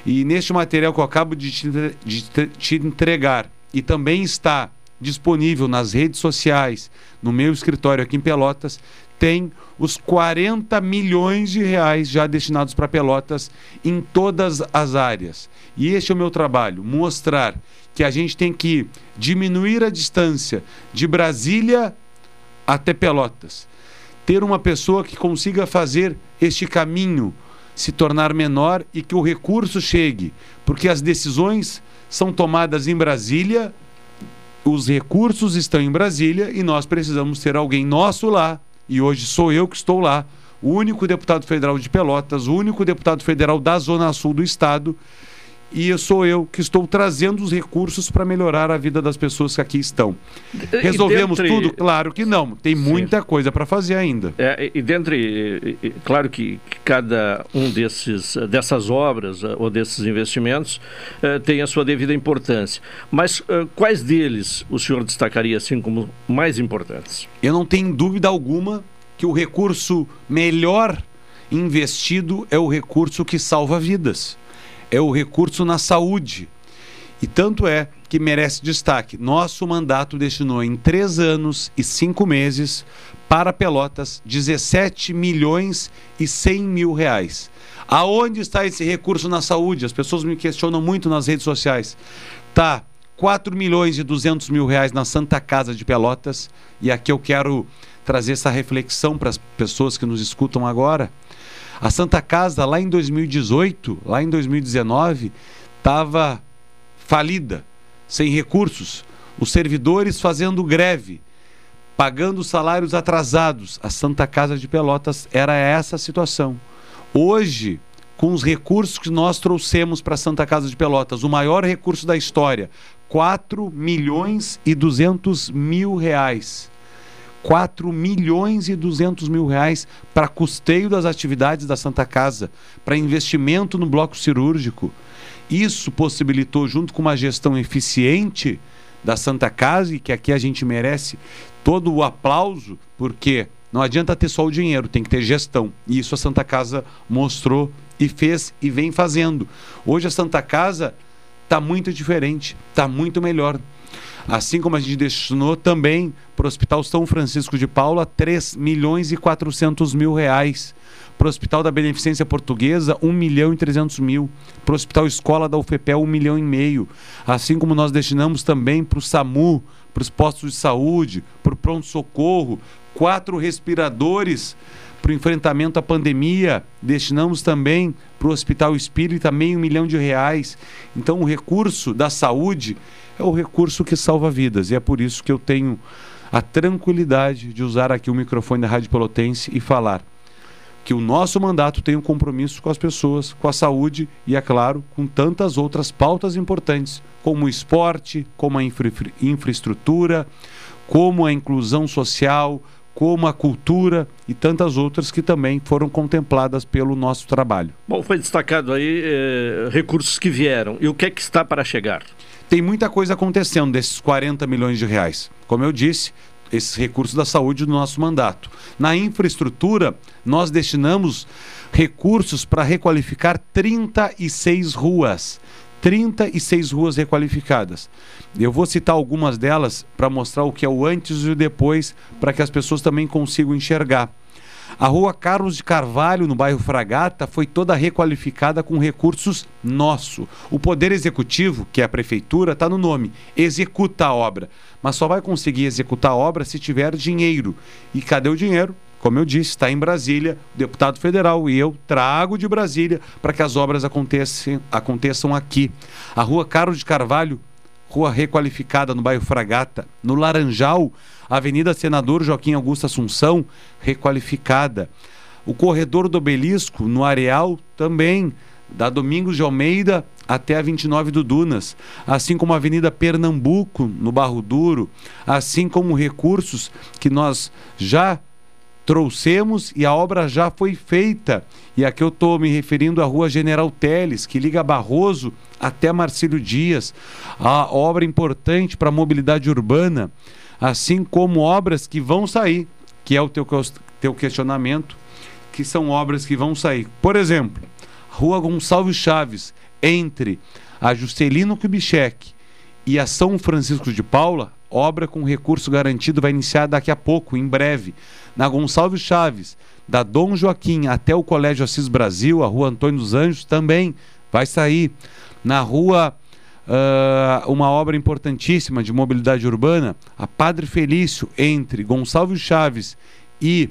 [SPEAKER 14] E neste material que eu acabo de te, de te entregar, e também está disponível nas redes sociais, no meu escritório aqui em Pelotas, tem os 40 milhões de reais já destinados para Pelotas em todas as áreas. E este é o meu trabalho: mostrar que a gente tem que diminuir a distância de Brasília até Pelotas. Ter uma pessoa que consiga fazer este caminho se tornar menor e que o recurso chegue, porque as decisões são tomadas em Brasília, os recursos estão em Brasília e nós precisamos ter alguém nosso lá, e hoje sou eu que estou lá, o único deputado federal de Pelotas, o único deputado federal da Zona Sul do estado e sou eu que estou trazendo os recursos para melhorar a vida das pessoas que aqui estão. Resolvemos dentre... tudo? Claro que não. Tem muita Sim. coisa para fazer ainda.
[SPEAKER 2] É, e dentre, claro que cada um desses, dessas obras eh, ou desses investimentos eh, tem a sua devida importância. Mas eh, quais deles o senhor destacaria assim como mais importantes?
[SPEAKER 14] Eu não tenho dúvida alguma que o recurso melhor investido é o recurso que salva vidas, é o recurso na saúde. E tanto é que merece destaque. Nosso mandato destinou em três anos e cinco meses para Pelotas 17 milhões e 100 mil reais. Aonde está esse recurso na saúde? As pessoas me questionam muito nas redes sociais. Tá 4 milhões e 200 mil reais na Santa Casa de Pelotas. E aqui eu quero trazer essa reflexão para as pessoas que nos escutam agora. A Santa Casa, lá em 2018, lá em 2019, estava falida, sem recursos, os servidores fazendo greve, pagando salários atrasados. A Santa Casa de Pelotas era essa a situação. Hoje, com os recursos que nós trouxemos para a Santa Casa de Pelotas, o maior recurso da história, 4 milhões e 200 mil reais. 4 milhões e 200 mil reais para custeio das atividades da Santa Casa, para investimento no bloco cirúrgico. Isso possibilitou, junto com uma gestão eficiente da Santa Casa, e que aqui a gente merece todo o aplauso, porque não adianta ter só o dinheiro, tem que ter gestão. E isso a Santa Casa mostrou e fez e vem fazendo. Hoje a Santa Casa está muito diferente, está muito melhor. Assim como a gente destinou também para o Hospital São Francisco de Paula 3 milhões e 400 mil reais. Para o Hospital da Beneficência Portuguesa, 1 milhão e 300 mil. Para o Hospital Escola da UFPEL, 1 milhão e meio. Assim como nós destinamos também para o SAMU, para os postos de saúde, para o pronto-socorro, quatro respiradores para o enfrentamento à pandemia. Destinamos também para o Hospital Espírita meio milhão de reais. Então, o recurso da saúde é o recurso que salva vidas. E é por isso que eu tenho a tranquilidade de usar aqui o microfone da Rádio Pelotense e falar que o nosso mandato tem um compromisso com as pessoas, com a saúde e, é claro, com tantas outras pautas importantes, como o esporte, como a infra infraestrutura, como a inclusão social, como a cultura e tantas outras que também foram contempladas pelo nosso trabalho.
[SPEAKER 2] Bom, foi destacado aí eh, recursos que vieram. E o que é que está para chegar?
[SPEAKER 14] Tem muita coisa acontecendo desses 40 milhões de reais. Como eu disse, esses recursos da saúde do nosso mandato. Na infraestrutura, nós destinamos recursos para requalificar 36 ruas. 36 ruas requalificadas. Eu vou citar algumas delas para mostrar o que é o antes e o depois, para que as pessoas também consigam enxergar. A rua Carlos de Carvalho, no bairro Fragata, foi toda requalificada com recursos nosso. O Poder Executivo, que é a Prefeitura, está no nome, executa a obra. Mas só vai conseguir executar a obra se tiver dinheiro. E cadê o dinheiro? Como eu disse, está em Brasília, deputado federal e eu trago de Brasília para que as obras aconteçam, aconteçam aqui. A rua Carlos de Carvalho, rua requalificada no bairro Fragata. No Laranjal, Avenida Senador Joaquim Augusto Assunção, requalificada. O corredor do Obelisco, no Areal, também, da Domingos de Almeida até a 29 do Dunas, assim como a Avenida Pernambuco, no Barro Duro, assim como recursos que nós já trouxemos e a obra já foi feita. E aqui eu estou me referindo à Rua General Teles, que liga Barroso até Marcílio Dias, a obra importante para a mobilidade urbana assim como obras que vão sair, que é o teu, teu questionamento, que são obras que vão sair. Por exemplo, Rua Gonçalves Chaves, entre a Juscelino Kubitschek e a São Francisco de Paula, obra com recurso garantido vai iniciar daqui a pouco, em breve. Na Gonçalves Chaves, da Dom Joaquim até o Colégio Assis Brasil, a Rua Antônio dos Anjos, também vai sair. Na Rua uh, uma obra importantíssima de mobilidade urbana, a Padre Felício, entre Gonçalves Chaves e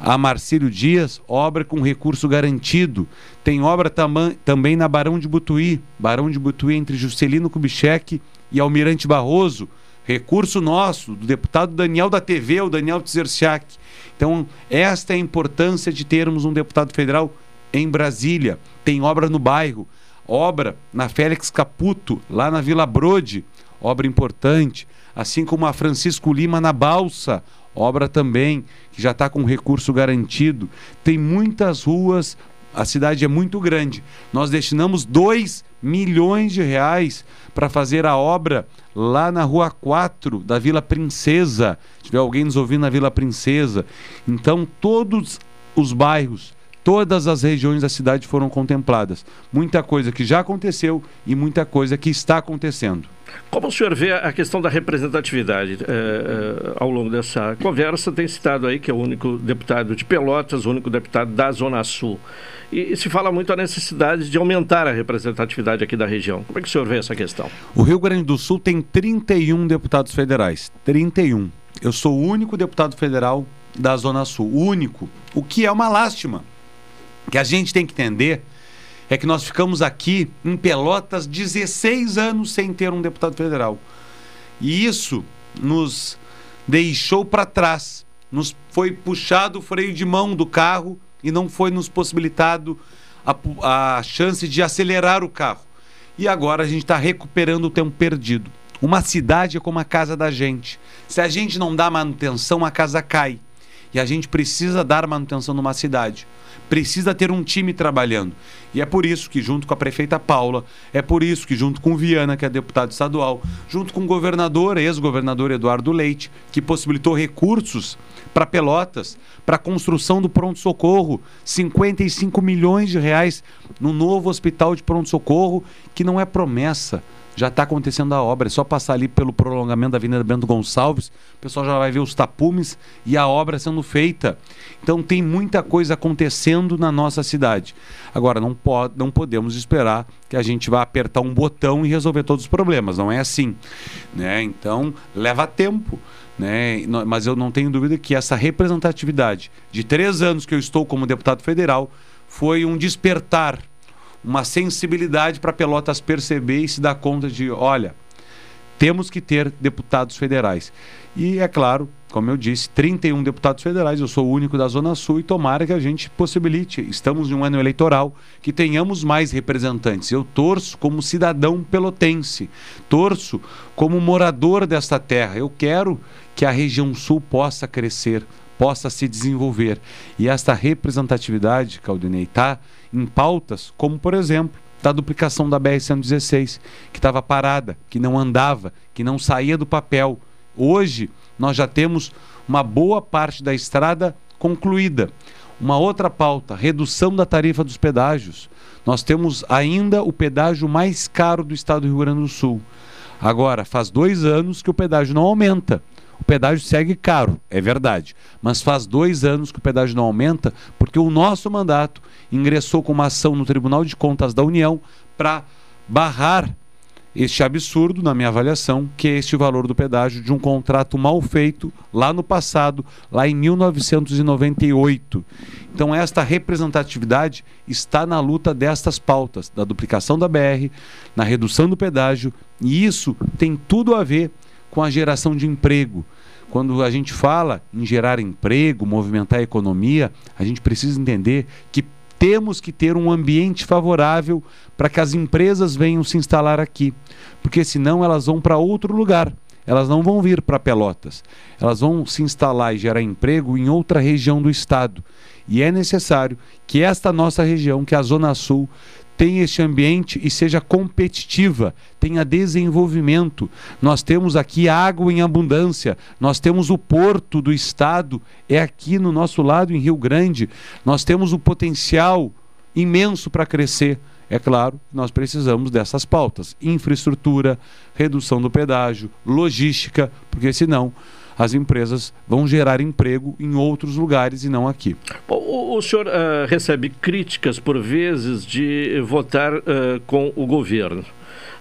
[SPEAKER 14] a Marcílio Dias, obra com recurso garantido. Tem obra tam também na Barão de Butuí, Barão de Butuí entre Juscelino Kubitschek e Almirante Barroso, recurso nosso, do deputado Daniel da TV, o Daniel Tzersiak. Então, esta é a importância de termos um deputado federal em Brasília. Tem obra no bairro obra na Félix Caputo, lá na Vila Brode, obra importante, assim como a Francisco Lima na Balsa, obra também que já está com recurso garantido. Tem muitas ruas, a cidade é muito grande. Nós destinamos 2 milhões de reais para fazer a obra lá na Rua 4 da Vila Princesa. Se tiver alguém nos ouvindo na Vila Princesa. Então, todos os bairros todas as regiões da cidade foram contempladas. Muita coisa que já aconteceu e muita coisa que está acontecendo.
[SPEAKER 2] Como o senhor vê a questão da representatividade? É, é, ao longo dessa conversa, tem citado aí que é o único deputado de Pelotas, o único deputado da Zona Sul. E, e se fala muito a necessidade de aumentar a representatividade aqui da região. Como é que o senhor vê essa questão?
[SPEAKER 14] O Rio Grande do Sul tem 31 deputados federais. 31. Eu sou o único deputado federal da Zona Sul. O único. O que é uma lástima. Que a gente tem que entender é que nós ficamos aqui em Pelotas 16 anos sem ter um deputado federal. E isso nos deixou para trás. Nos foi puxado o freio de mão do carro e não foi nos possibilitado a, a chance de acelerar o carro. E agora a gente está recuperando o tempo perdido. Uma cidade é como a casa da gente. Se a gente não dá manutenção, a casa cai. E a gente precisa dar manutenção numa cidade precisa ter um time trabalhando. E é por isso que, junto com a prefeita Paula, é por isso que, junto com Viana, que é deputado estadual, junto com o governador, ex-governador Eduardo Leite, que possibilitou recursos para Pelotas, para a construção do pronto-socorro, 55 milhões de reais no novo hospital de pronto-socorro, que não é promessa já está acontecendo a obra. É só passar ali pelo prolongamento da Avenida Bento Gonçalves, o pessoal já vai ver os tapumes e a obra sendo feita. Então tem muita coisa acontecendo na nossa cidade. Agora, não, pode, não podemos esperar que a gente vá apertar um botão e resolver todos os problemas. Não é assim. Né? Então, leva tempo. Né? Mas eu não tenho dúvida que essa representatividade de três anos que eu estou como deputado federal foi um despertar uma sensibilidade para Pelotas perceber e se dar conta de, olha, temos que ter deputados federais. E é claro, como eu disse, 31 deputados federais, eu sou o único da Zona Sul e tomara que a gente possibilite, estamos em um ano eleitoral, que tenhamos mais representantes. Eu torço como cidadão pelotense, torço como morador desta terra. Eu quero que a região sul possa crescer, possa se desenvolver. E esta representatividade, Caldinei, está em pautas como, por exemplo, da duplicação da BR-116, que estava parada, que não andava, que não saía do papel. Hoje, nós já temos uma boa parte da estrada concluída. Uma outra pauta, redução da tarifa dos pedágios. Nós temos ainda o pedágio mais caro do estado do Rio Grande do Sul. Agora, faz dois anos que o pedágio não aumenta. O pedágio segue caro, é verdade. Mas faz dois anos que o pedágio não aumenta, porque o nosso mandato ingressou com uma ação no Tribunal de Contas da União para barrar este absurdo, na minha avaliação, que é este valor do pedágio de um contrato mal feito lá no passado, lá em 1998. Então, esta representatividade está na luta destas pautas, da duplicação da BR, na redução do pedágio, e isso tem tudo a ver com a geração de emprego. Quando a gente fala em gerar emprego, movimentar a economia, a gente precisa entender que temos que ter um ambiente favorável para que as empresas venham se instalar aqui, porque senão elas vão para outro lugar. Elas não vão vir para Pelotas. Elas vão se instalar e gerar emprego em outra região do estado. E é necessário que esta nossa região, que é a Zona Sul, tenha este ambiente e seja competitiva, tenha desenvolvimento. Nós temos aqui água em abundância, nós temos o porto do estado, é aqui no nosso lado, em Rio Grande. Nós temos o potencial imenso para crescer. É claro, nós precisamos dessas pautas: infraestrutura, redução do pedágio, logística, porque senão as empresas vão gerar emprego em outros lugares e não aqui.
[SPEAKER 2] O, o senhor uh, recebe críticas por vezes de votar uh, com o governo.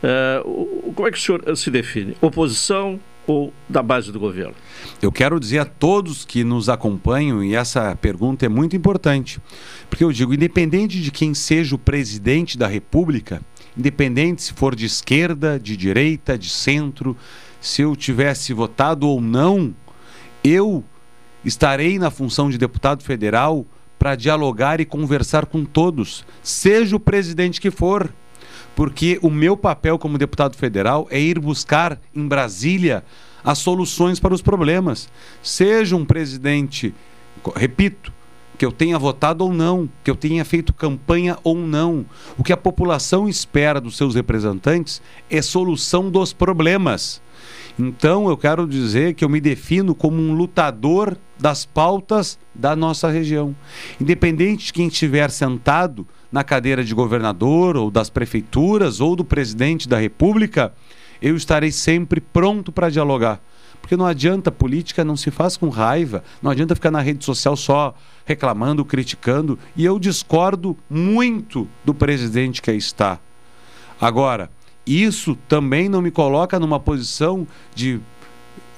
[SPEAKER 2] Uh, como é que o senhor se define? Oposição ou da base do governo?
[SPEAKER 14] Eu quero dizer a todos que nos acompanham, e essa pergunta é muito importante, porque eu digo, independente de quem seja o presidente da República, independente se for de esquerda, de direita, de centro, se eu tivesse votado ou não, eu estarei na função de deputado federal para dialogar e conversar com todos, seja o presidente que for. Porque o meu papel como deputado federal é ir buscar em Brasília as soluções para os problemas. Seja um presidente, repito, que eu tenha votado ou não, que eu tenha feito campanha ou não. O que a população espera dos seus representantes é solução dos problemas. Então eu quero dizer que eu me defino como um lutador das pautas da nossa região. Independente de quem estiver sentado na cadeira de governador ou das prefeituras ou do presidente da República, eu estarei sempre pronto para dialogar. Porque não adianta, política não se faz com raiva, não adianta ficar na rede social só reclamando, criticando. E eu discordo muito do presidente que aí está. Agora, isso também não me coloca numa posição de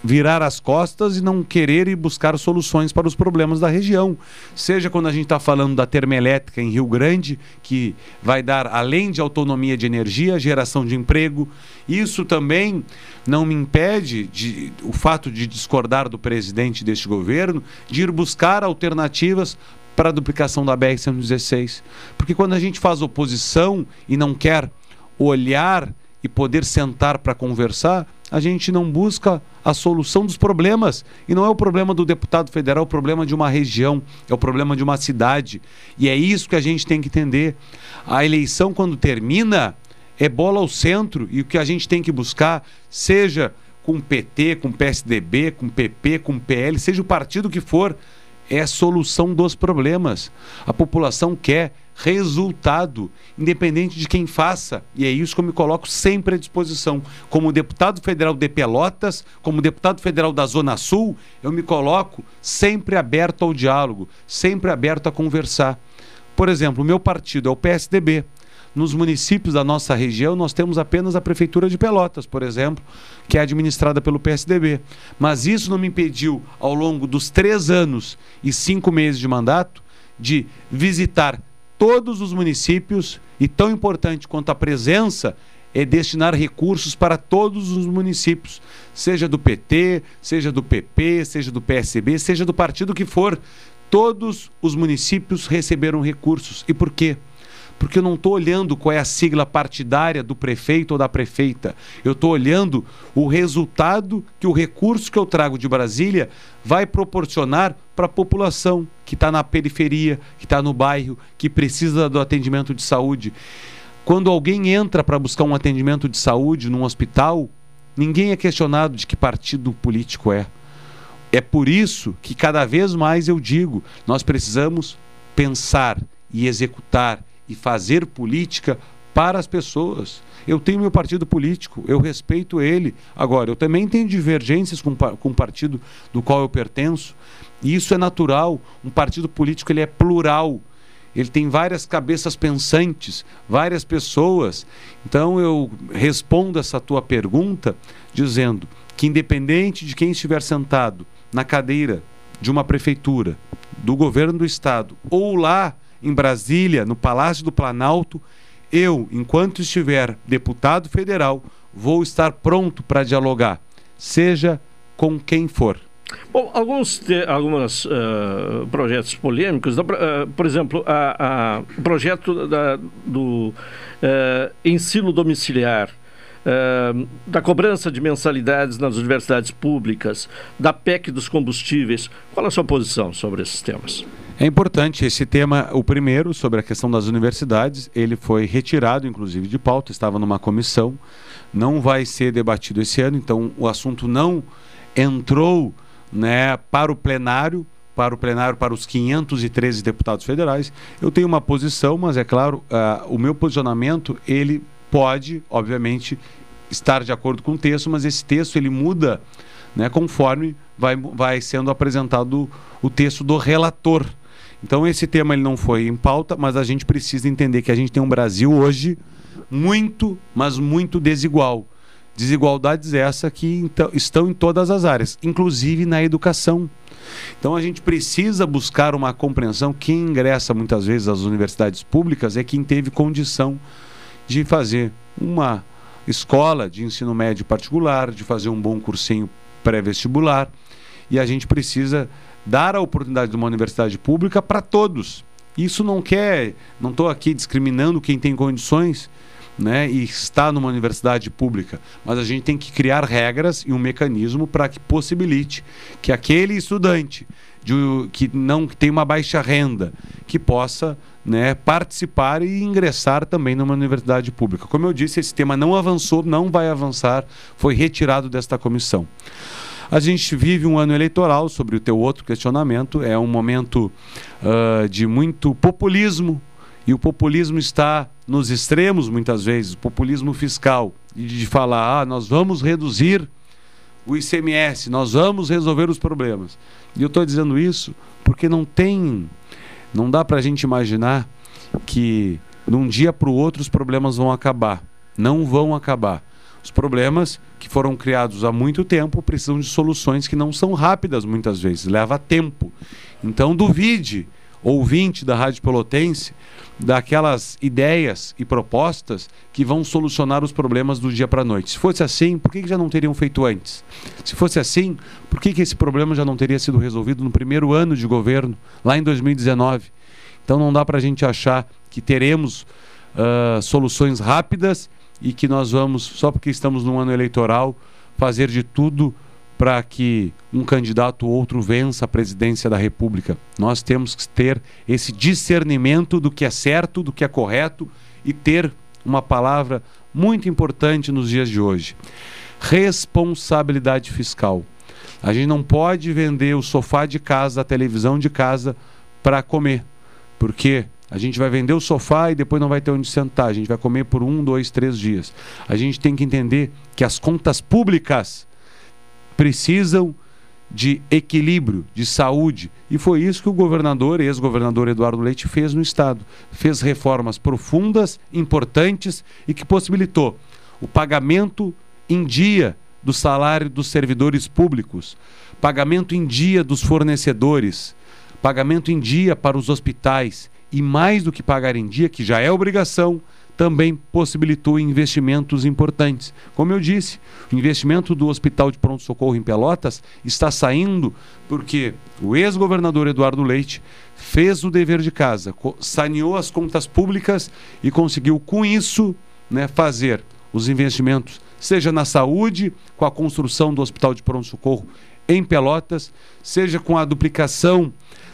[SPEAKER 14] virar as costas e não querer ir buscar soluções para os problemas da região. Seja quando a gente está falando da termoelétrica em Rio Grande, que vai dar, além de autonomia de energia, geração de emprego. Isso também não me impede de, o fato de discordar do presidente deste governo de ir buscar alternativas para a duplicação da BR-116. Porque quando a gente faz oposição e não quer olhar e poder sentar para conversar, a gente não busca a solução dos problemas. E não é o problema do deputado federal, é o problema de uma região, é o problema de uma cidade. E é isso que a gente tem que entender. A eleição, quando termina, é bola ao centro e o que a gente tem que buscar, seja com PT, com PSDB, com PP, com PL, seja o partido que for, é a solução dos problemas. A população quer resultado, independente de quem faça. E é isso que eu me coloco sempre à disposição. Como deputado federal de Pelotas, como deputado federal da Zona Sul, eu me coloco sempre aberto ao diálogo, sempre aberto a conversar. Por exemplo, o meu partido é o PSDB. Nos municípios da nossa região, nós temos apenas a Prefeitura de Pelotas, por exemplo, que é administrada pelo PSDB. Mas isso não me impediu, ao longo dos três anos e cinco meses de mandato, de visitar todos os municípios e tão importante quanto a presença é destinar recursos para todos os municípios, seja do PT, seja do PP, seja do PSB, seja do partido que for. Todos os municípios receberam recursos. E por quê? Porque eu não estou olhando qual é a sigla partidária do prefeito ou da prefeita. Eu estou olhando o resultado que o recurso que eu trago de Brasília vai proporcionar para a população que está na periferia, que está no bairro, que precisa do atendimento de saúde. Quando alguém entra para buscar um atendimento de saúde num hospital, ninguém é questionado de que partido político é. É por isso que cada vez mais eu digo, nós precisamos pensar e executar e fazer política para as pessoas. Eu tenho meu partido político, eu respeito ele. Agora, eu também tenho divergências com, com o partido do qual eu pertenço. E isso é natural. Um partido político ele é plural. Ele tem várias cabeças pensantes, várias pessoas. Então eu respondo essa tua pergunta dizendo que independente de quem estiver sentado na cadeira de uma prefeitura, do governo do estado ou lá em Brasília, no Palácio do Planalto, eu, enquanto estiver deputado federal, vou estar pronto para dialogar, seja com quem for.
[SPEAKER 2] Bom, alguns alguns uh, projetos polêmicos, uh, por exemplo, o projeto da, do uh, ensino domiciliar, da cobrança de mensalidades nas universidades públicas, da PEC dos combustíveis. Qual a sua posição sobre esses temas?
[SPEAKER 14] É importante esse tema, o primeiro, sobre a questão das universidades, ele foi retirado, inclusive, de pauta, estava numa comissão, não vai ser debatido esse ano, então o assunto não entrou né, para o plenário, para o plenário, para os 513 deputados federais. Eu tenho uma posição, mas é claro, uh, o meu posicionamento, ele pode, obviamente, estar de acordo com o texto, mas esse texto ele muda né, conforme vai, vai sendo apresentado o texto do relator. Então esse tema ele não foi em pauta, mas a gente precisa entender que a gente tem um Brasil hoje muito, mas muito desigual. Desigualdades essa que então, estão em todas as áreas, inclusive na educação. Então a gente precisa buscar uma compreensão. Quem ingressa muitas vezes às universidades públicas é quem teve condição de fazer uma escola de ensino médio particular, de fazer um bom cursinho pré-vestibular. E a gente precisa dar a oportunidade de uma universidade pública para todos. Isso não quer, não estou aqui discriminando quem tem condições né, e está numa universidade pública, mas a gente tem que criar regras e um mecanismo para que possibilite que aquele estudante de, que não que tem uma baixa renda, que possa né, participar e ingressar também numa universidade pública. Como eu disse, esse tema não avançou, não vai avançar, foi retirado desta comissão. A gente vive um ano eleitoral, sobre o teu outro questionamento, é um momento uh, de muito populismo, e o populismo está nos extremos, muitas vezes, o populismo fiscal, de falar, ah, nós vamos reduzir o ICMS, nós vamos resolver os problemas. E eu estou dizendo isso porque não tem, não dá para a gente imaginar que de um dia para o outro os problemas vão acabar. Não vão acabar. Os problemas que foram criados há muito tempo precisam de soluções que não são rápidas muitas vezes, leva tempo. Então duvide, ouvinte da Rádio Pelotense, daquelas ideias e propostas que vão solucionar os problemas do dia para a noite. Se fosse assim, por que, já não teriam feito antes? Se fosse assim, por que, que esse problema já não teria sido resolvido no primeiro ano de governo, lá em 2019? Então não dá para a gente achar que teremos uh, soluções rápidas e que nós vamos, só porque estamos num ano eleitoral, fazer de tudo para que um candidato ou outro vença a presidência da República. Nós temos que ter esse discernimento do que é certo, do que é correto e ter uma palavra muito importante nos dias de hoje: responsabilidade fiscal. A gente não pode vender o sofá de casa, a televisão de casa para comer, porque a gente vai vender o sofá e depois não vai ter onde sentar. A gente vai comer por um, dois, três dias. A gente tem que entender que as contas públicas precisam de equilíbrio, de saúde. E foi isso que o governador, ex-governador Eduardo Leite, fez no Estado. Fez reformas profundas, importantes e que possibilitou o pagamento em dia do salário dos servidores públicos, pagamento em dia dos fornecedores, pagamento em dia para os hospitais e mais do que pagar em dia, que já é obrigação, também possibilitou investimentos importantes. Como eu disse, o investimento do Hospital de Pronto Socorro em Pelotas está saindo porque o ex-governador Eduardo Leite fez o dever de casa, saneou as contas públicas e conseguiu, com isso, né, fazer os investimentos, seja na saúde, com a construção do Hospital de Pronto Socorro em Pelotas, seja com a duplicação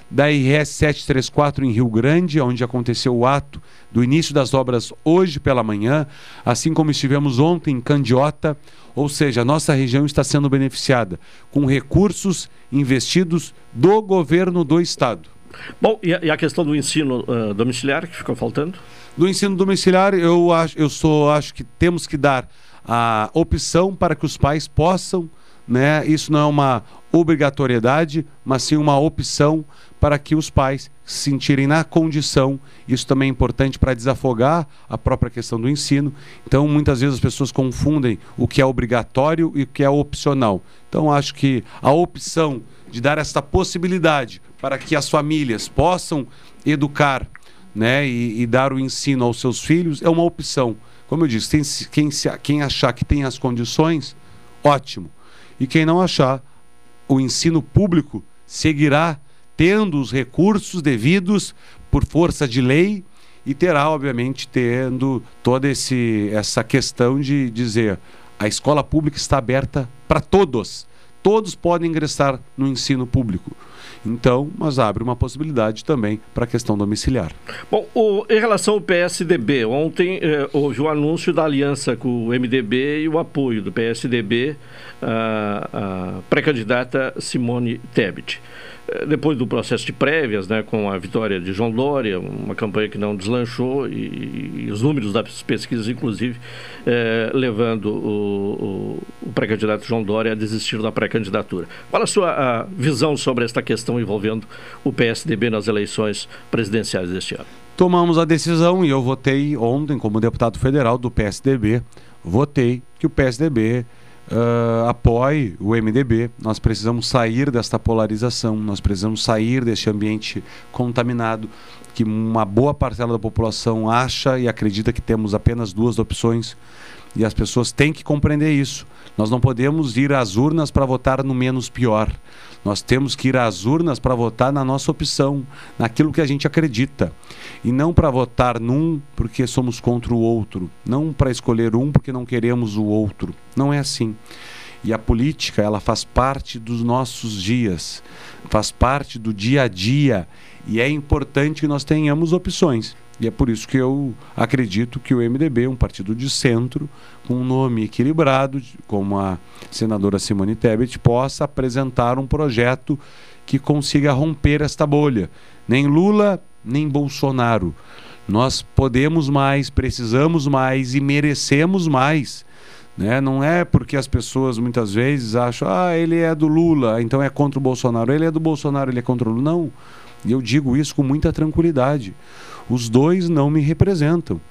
[SPEAKER 14] da RS 734 em Rio Grande, onde aconteceu o ato do início das obras hoje pela manhã, assim como estivemos ontem em Candiota, ou seja, a nossa região está sendo beneficiada com recursos investidos do governo do estado.
[SPEAKER 2] Bom, e a, questão do ensino uh, domiciliar que ficou faltando?
[SPEAKER 14] Do ensino domiciliar, eu acho, eu sou, acho que temos que dar a opção para que os pais possam, né? Isso não é uma obrigatoriedade, mas sim uma opção para que os pais se sentirem na condição. Isso também é importante para desafogar a própria questão do ensino. Então, muitas vezes as pessoas confundem o que é obrigatório e o que é opcional. Então, acho que a opção de dar esta possibilidade para que as famílias possam educar né, e, e dar o ensino aos seus filhos é uma opção. Como eu disse, tem, quem, quem achar que tem as condições, ótimo. E quem não achar, o ensino público seguirá tendo os recursos devidos por força de lei e terá, obviamente, tendo toda esse, essa questão de dizer a escola pública está aberta para todos. Todos podem ingressar no ensino público. Então, mas abre uma possibilidade também para a questão domiciliar.
[SPEAKER 2] Bom, o, em relação ao PSDB, ontem eh, houve o anúncio da aliança com o MDB e o apoio do PSDB à pré-candidata Simone Tebet. Eh, depois do processo de prévias, né, com a vitória de João Dória, uma campanha que não deslanchou e, e os números das pesquisas, inclusive, eh, levando o, o, o pré-candidato João Dória a desistir da pré-candidatura. Qual a sua a visão sobre esta questão envolvendo o PSDB nas eleições presidenciais deste ano?
[SPEAKER 14] Tomamos a decisão e eu votei ontem como deputado federal do PSDB, votei que o PSDB uh, apoie o MDB. Nós precisamos sair desta polarização, nós precisamos sair deste ambiente contaminado que uma boa parcela da população acha e acredita que temos apenas duas opções e as pessoas têm que compreender isso. Nós não podemos ir às urnas para votar no menos pior. Nós temos que ir às urnas para votar na nossa opção, naquilo que a gente acredita. E não para votar num porque somos contra o outro. Não para escolher um porque não queremos o outro. Não é assim. E a política, ela faz parte dos nossos dias, faz parte do dia a dia. E é importante que nós tenhamos opções. E é por isso que eu acredito que o MDB um partido de centro, com um nome equilibrado, como a senadora Simone Tebet, possa apresentar um projeto que consiga romper esta bolha. Nem Lula, nem Bolsonaro. Nós podemos mais, precisamos mais e merecemos mais. Né? Não é porque as pessoas muitas vezes acham, ah, ele é do Lula, então é contra o Bolsonaro. Ele é do Bolsonaro, ele é contra o Lula. Não. E eu digo isso com muita tranquilidade os dois não me representam.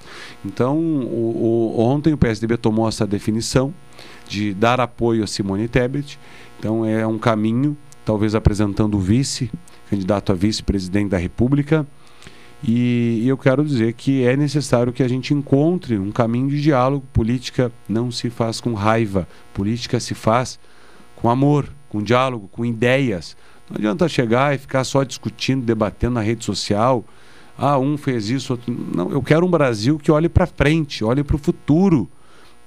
[SPEAKER 14] Então, o, o, ontem o PSDB tomou essa definição de dar apoio a Simone Tebet. Então, é um caminho, talvez apresentando o vice, candidato a vice-presidente da República. E, e eu quero dizer que é necessário que a gente encontre um caminho de diálogo. Política não se faz com raiva, política se faz com amor, com diálogo, com ideias. Não adianta chegar e ficar só discutindo, debatendo na rede social ah, um fez isso, outro. Não, eu quero um Brasil que olhe para frente, olhe para o futuro,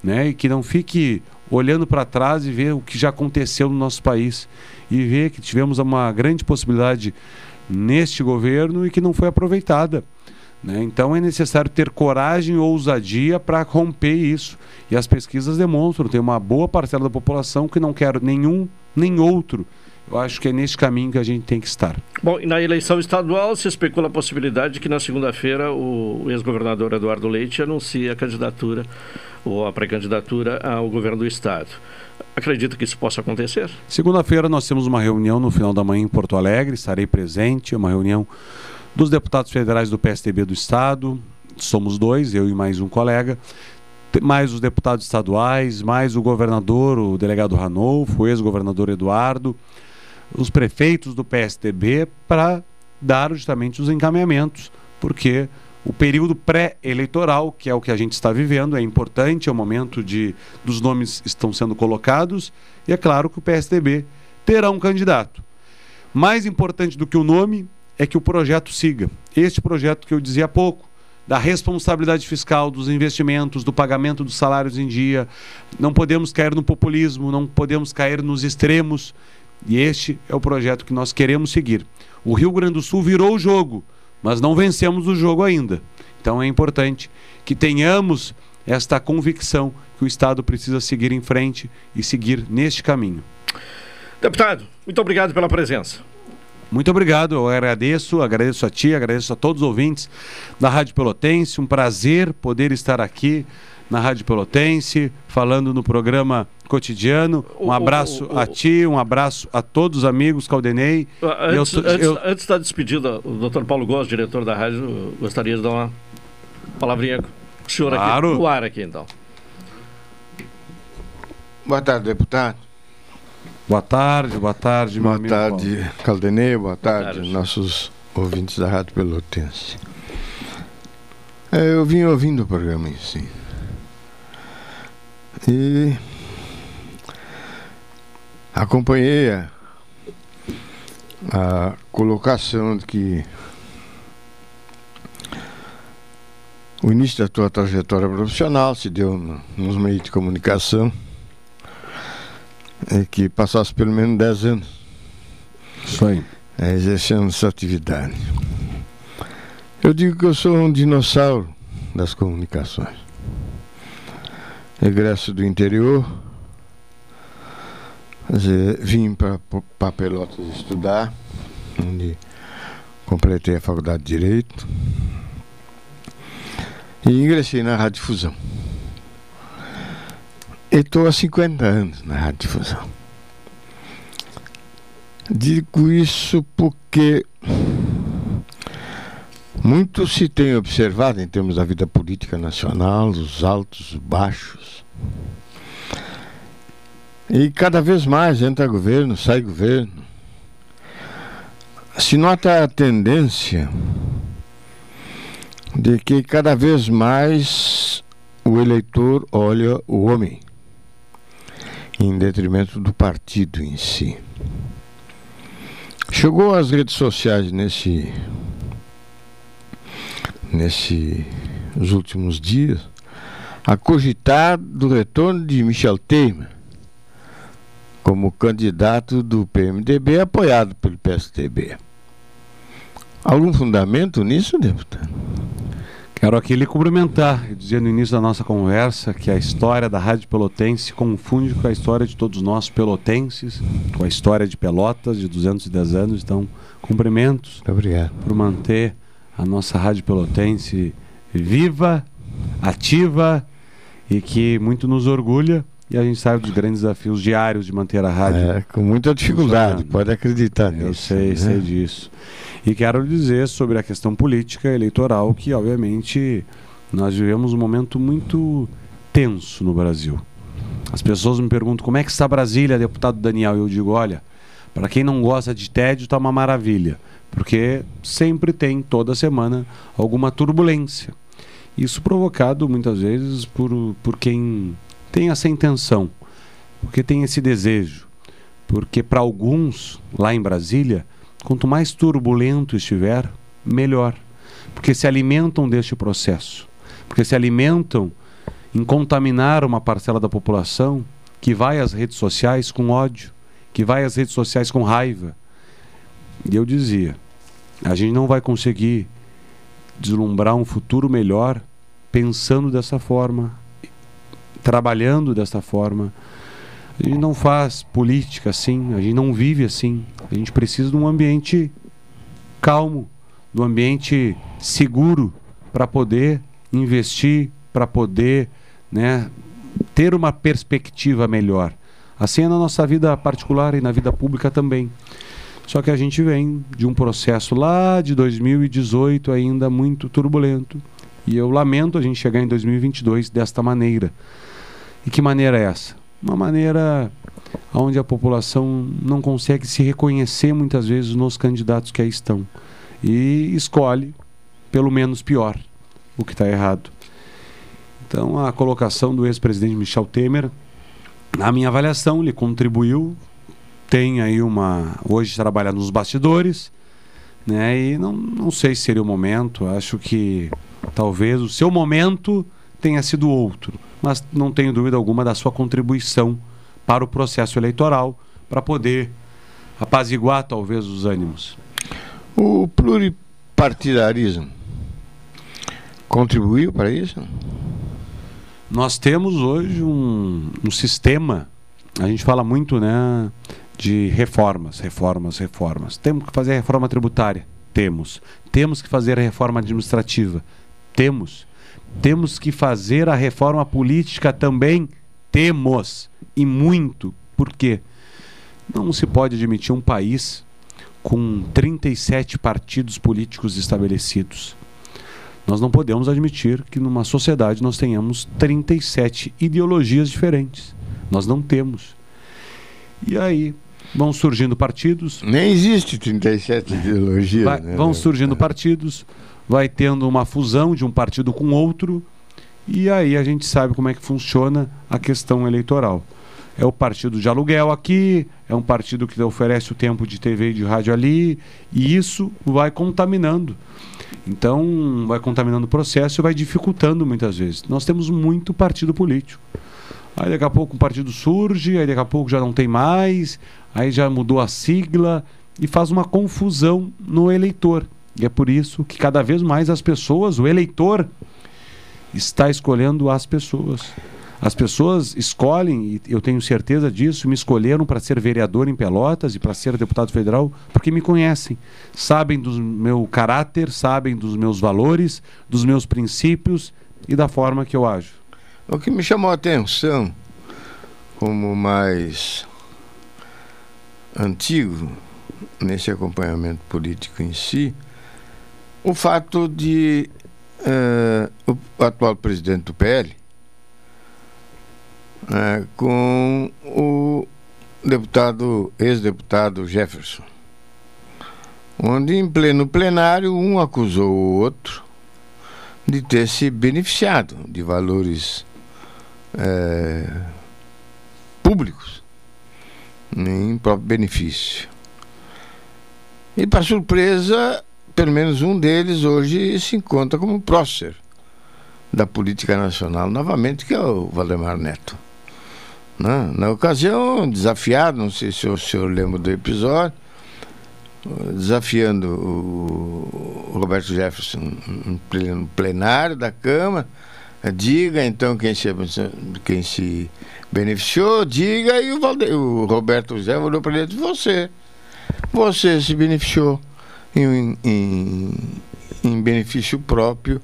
[SPEAKER 14] né? E que não fique olhando para trás e ver o que já aconteceu no nosso país e ver que tivemos uma grande possibilidade neste governo e que não foi aproveitada. Né? Então é necessário ter coragem e ousadia para romper isso. E as pesquisas demonstram, tem uma boa parcela da população que não quer nenhum nem outro eu acho que é nesse caminho que a gente tem que estar.
[SPEAKER 2] Bom, e na eleição estadual se especula a possibilidade de que na segunda-feira o ex-governador Eduardo Leite anuncie a candidatura ou a pré-candidatura ao governo do estado. Acredita que isso possa acontecer?
[SPEAKER 14] Segunda-feira nós temos uma reunião no final da manhã em Porto Alegre, estarei presente, uma reunião dos deputados federais do PSDB do estado, somos dois, eu e mais um colega, mais os deputados estaduais, mais o governador, o delegado Ranolfo, o ex-governador Eduardo, os prefeitos do PSDB para dar justamente os encaminhamentos, porque o período pré-eleitoral, que é o que a gente está vivendo, é importante, é o momento de dos nomes estão sendo colocados, e é claro que o PSDB terá um candidato. Mais importante do que o nome é que o projeto siga. Este projeto que eu dizia há pouco, da responsabilidade fiscal, dos investimentos, do pagamento dos salários em dia. Não podemos cair no populismo, não podemos cair nos extremos. E este é o projeto que nós queremos seguir. O Rio Grande do Sul virou o jogo, mas não vencemos o jogo ainda. Então é importante que tenhamos esta convicção que o Estado precisa seguir em frente e seguir neste caminho.
[SPEAKER 2] Deputado, muito obrigado pela presença.
[SPEAKER 14] Muito obrigado, eu agradeço, agradeço a ti, agradeço a todos os ouvintes da Rádio Pelotense. Um prazer poder estar aqui na Rádio Pelotense, falando no programa cotidiano. Um abraço o, o, o, a ti, um abraço a todos os amigos, Caldenei.
[SPEAKER 2] Antes, eu, antes, eu... antes da despedida, o doutor Paulo Góes, diretor da rádio, gostaria de dar uma palavrinha com o senhor claro. aqui, no ar aqui, então.
[SPEAKER 15] Boa tarde, deputado.
[SPEAKER 14] Boa tarde, boa tarde,
[SPEAKER 15] meu boa tarde, Paulo. Caldenei, boa tarde, boa tarde, nossos ouvintes da Rádio Pelotense. É, eu vim ouvindo o programa em si. E acompanhei a, a colocação de que o início da tua trajetória profissional se deu no, nos meios de comunicação e que passasse pelo menos 10 anos
[SPEAKER 14] Isso aí.
[SPEAKER 15] É, exercendo essa atividade. Eu digo que eu sou um dinossauro das comunicações regresso do interior, dizer, vim para Pelotas estudar, onde completei a faculdade de Direito e ingressei na Rádio Difusão. E estou há 50 anos na Rádio Difusão. Digo isso porque muito se tem observado em termos da vida política nacional, os altos, os baixos. E cada vez mais entra governo, sai governo. Se nota a tendência de que cada vez mais o eleitor olha o homem em detrimento do partido em si. Chegou às redes sociais nesse nesses últimos dias, a cogitar do retorno de Michel Temer como candidato do PMDB apoiado pelo PSDB. Algum fundamento nisso, deputado?
[SPEAKER 14] Quero aqui lhe cumprimentar. Eu dizia no início da nossa conversa que a história da Rádio Pelotense confunde com a história de todos nós pelotenses, com a história de Pelotas de 210 anos. Então, cumprimentos.
[SPEAKER 15] Obrigado.
[SPEAKER 14] Por manter a nossa Rádio Pelotense viva, ativa e que muito nos orgulha. E a gente sabe dos grandes desafios diários de manter a rádio.
[SPEAKER 15] É, com muita dificuldade, pode acreditar
[SPEAKER 14] Eu
[SPEAKER 15] nisso.
[SPEAKER 14] sei,
[SPEAKER 15] né?
[SPEAKER 14] sei disso. E quero dizer sobre a questão política eleitoral que, obviamente, nós vivemos um momento muito tenso no Brasil. As pessoas me perguntam como é que está Brasília, deputado Daniel. E eu digo, olha, para quem não gosta de tédio, está uma maravilha. Porque sempre tem, toda semana, alguma turbulência. Isso provocado muitas vezes por, por quem tem essa intenção, porque tem esse desejo. Porque para alguns, lá em Brasília, quanto mais turbulento estiver, melhor. Porque se alimentam deste processo. Porque se alimentam em contaminar uma parcela da população que vai às redes sociais com ódio, que vai às redes sociais com raiva. E eu dizia, a gente não vai conseguir deslumbrar um futuro melhor pensando dessa forma, trabalhando dessa forma. A gente não faz política assim, a gente não vive assim. A gente precisa de um ambiente calmo, de um ambiente seguro para poder investir, para poder né, ter uma perspectiva melhor. Assim é na nossa vida particular e na vida pública também. Só que a gente vem de um processo lá de 2018 ainda muito turbulento. E eu lamento a gente chegar em 2022 desta maneira. E que maneira é essa? Uma maneira onde a população não consegue se reconhecer muitas vezes nos candidatos que aí estão. E escolhe pelo menos pior, o que está errado. Então a colocação do ex-presidente Michel Temer, na minha avaliação, ele contribuiu, tem aí uma. Hoje trabalha nos bastidores, né? E não, não sei se seria o momento, acho que talvez o seu momento tenha sido outro, mas não tenho dúvida alguma da sua contribuição para o processo eleitoral, para poder apaziguar talvez os ânimos.
[SPEAKER 15] O pluripartidarismo contribuiu para isso?
[SPEAKER 14] Nós temos hoje um, um sistema, a gente fala muito né, de reformas, reformas, reformas. Temos que fazer reforma tributária? Temos. Temos que fazer a reforma administrativa? Temos. Temos que fazer a reforma política também? Temos. E muito. Por quê? Não se pode admitir um país com 37 partidos políticos estabelecidos. Nós não podemos admitir que numa sociedade nós tenhamos 37 ideologias diferentes. Nós não temos. E aí vão surgindo partidos.
[SPEAKER 15] Nem existe 37 ideologias.
[SPEAKER 14] Vai,
[SPEAKER 15] né?
[SPEAKER 14] Vão surgindo partidos, vai tendo uma fusão de um partido com outro, e aí a gente sabe como é que funciona a questão eleitoral. É o partido de aluguel aqui, é um partido que oferece o tempo de TV e de rádio ali, e isso vai contaminando. Então, vai contaminando o processo e vai dificultando muitas vezes. Nós temos muito partido político. Aí daqui a pouco um partido surge, aí daqui a pouco já não tem mais, aí já mudou a sigla e faz uma confusão no eleitor. E é por isso que cada vez mais as pessoas, o eleitor, está escolhendo as pessoas. As pessoas escolhem, e eu tenho certeza disso, me escolheram para ser vereador em Pelotas e para ser deputado federal porque me conhecem. Sabem do meu caráter, sabem dos meus valores, dos meus princípios e da forma que eu ajo.
[SPEAKER 15] O que me chamou a atenção, como mais antigo nesse acompanhamento político em si, o fato de eh, o atual presidente do PL, eh, com o deputado, ex-deputado Jefferson, onde em pleno plenário um acusou o outro de ter se beneficiado de valores eh, públicos em próprio benefício. E para surpresa, pelo menos um deles hoje se encontra como prócer da política nacional, novamente, que é o Valdemar Neto. Né? Na ocasião, desafiado, não sei se o senhor lembra do episódio, desafiando o Roberto Jefferson no plenário da Câmara, diga então quem se, quem se beneficiou, diga, e o, Valde, o Roberto Jefferson olhou para ele e você, você se beneficiou em, em, em benefício próprio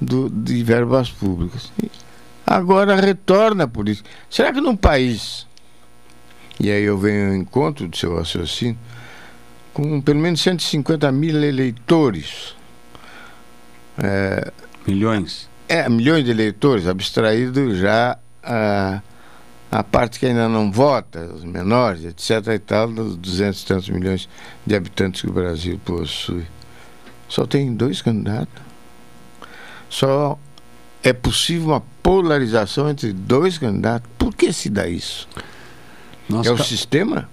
[SPEAKER 15] do, de verbas públicas. Agora retorna por isso. Será que num país, e aí eu venho ao encontro do seu raciocínio, com pelo menos 150 mil eleitores.
[SPEAKER 14] É, milhões.
[SPEAKER 15] É, milhões de eleitores, abstraído já a, a parte que ainda não vota, os menores, etc. e tal, dos 200 e tantos milhões de habitantes que o Brasil possui. Só tem dois candidatos. Só é possível uma polarização entre dois candidatos. Por que se dá isso? É o sistema?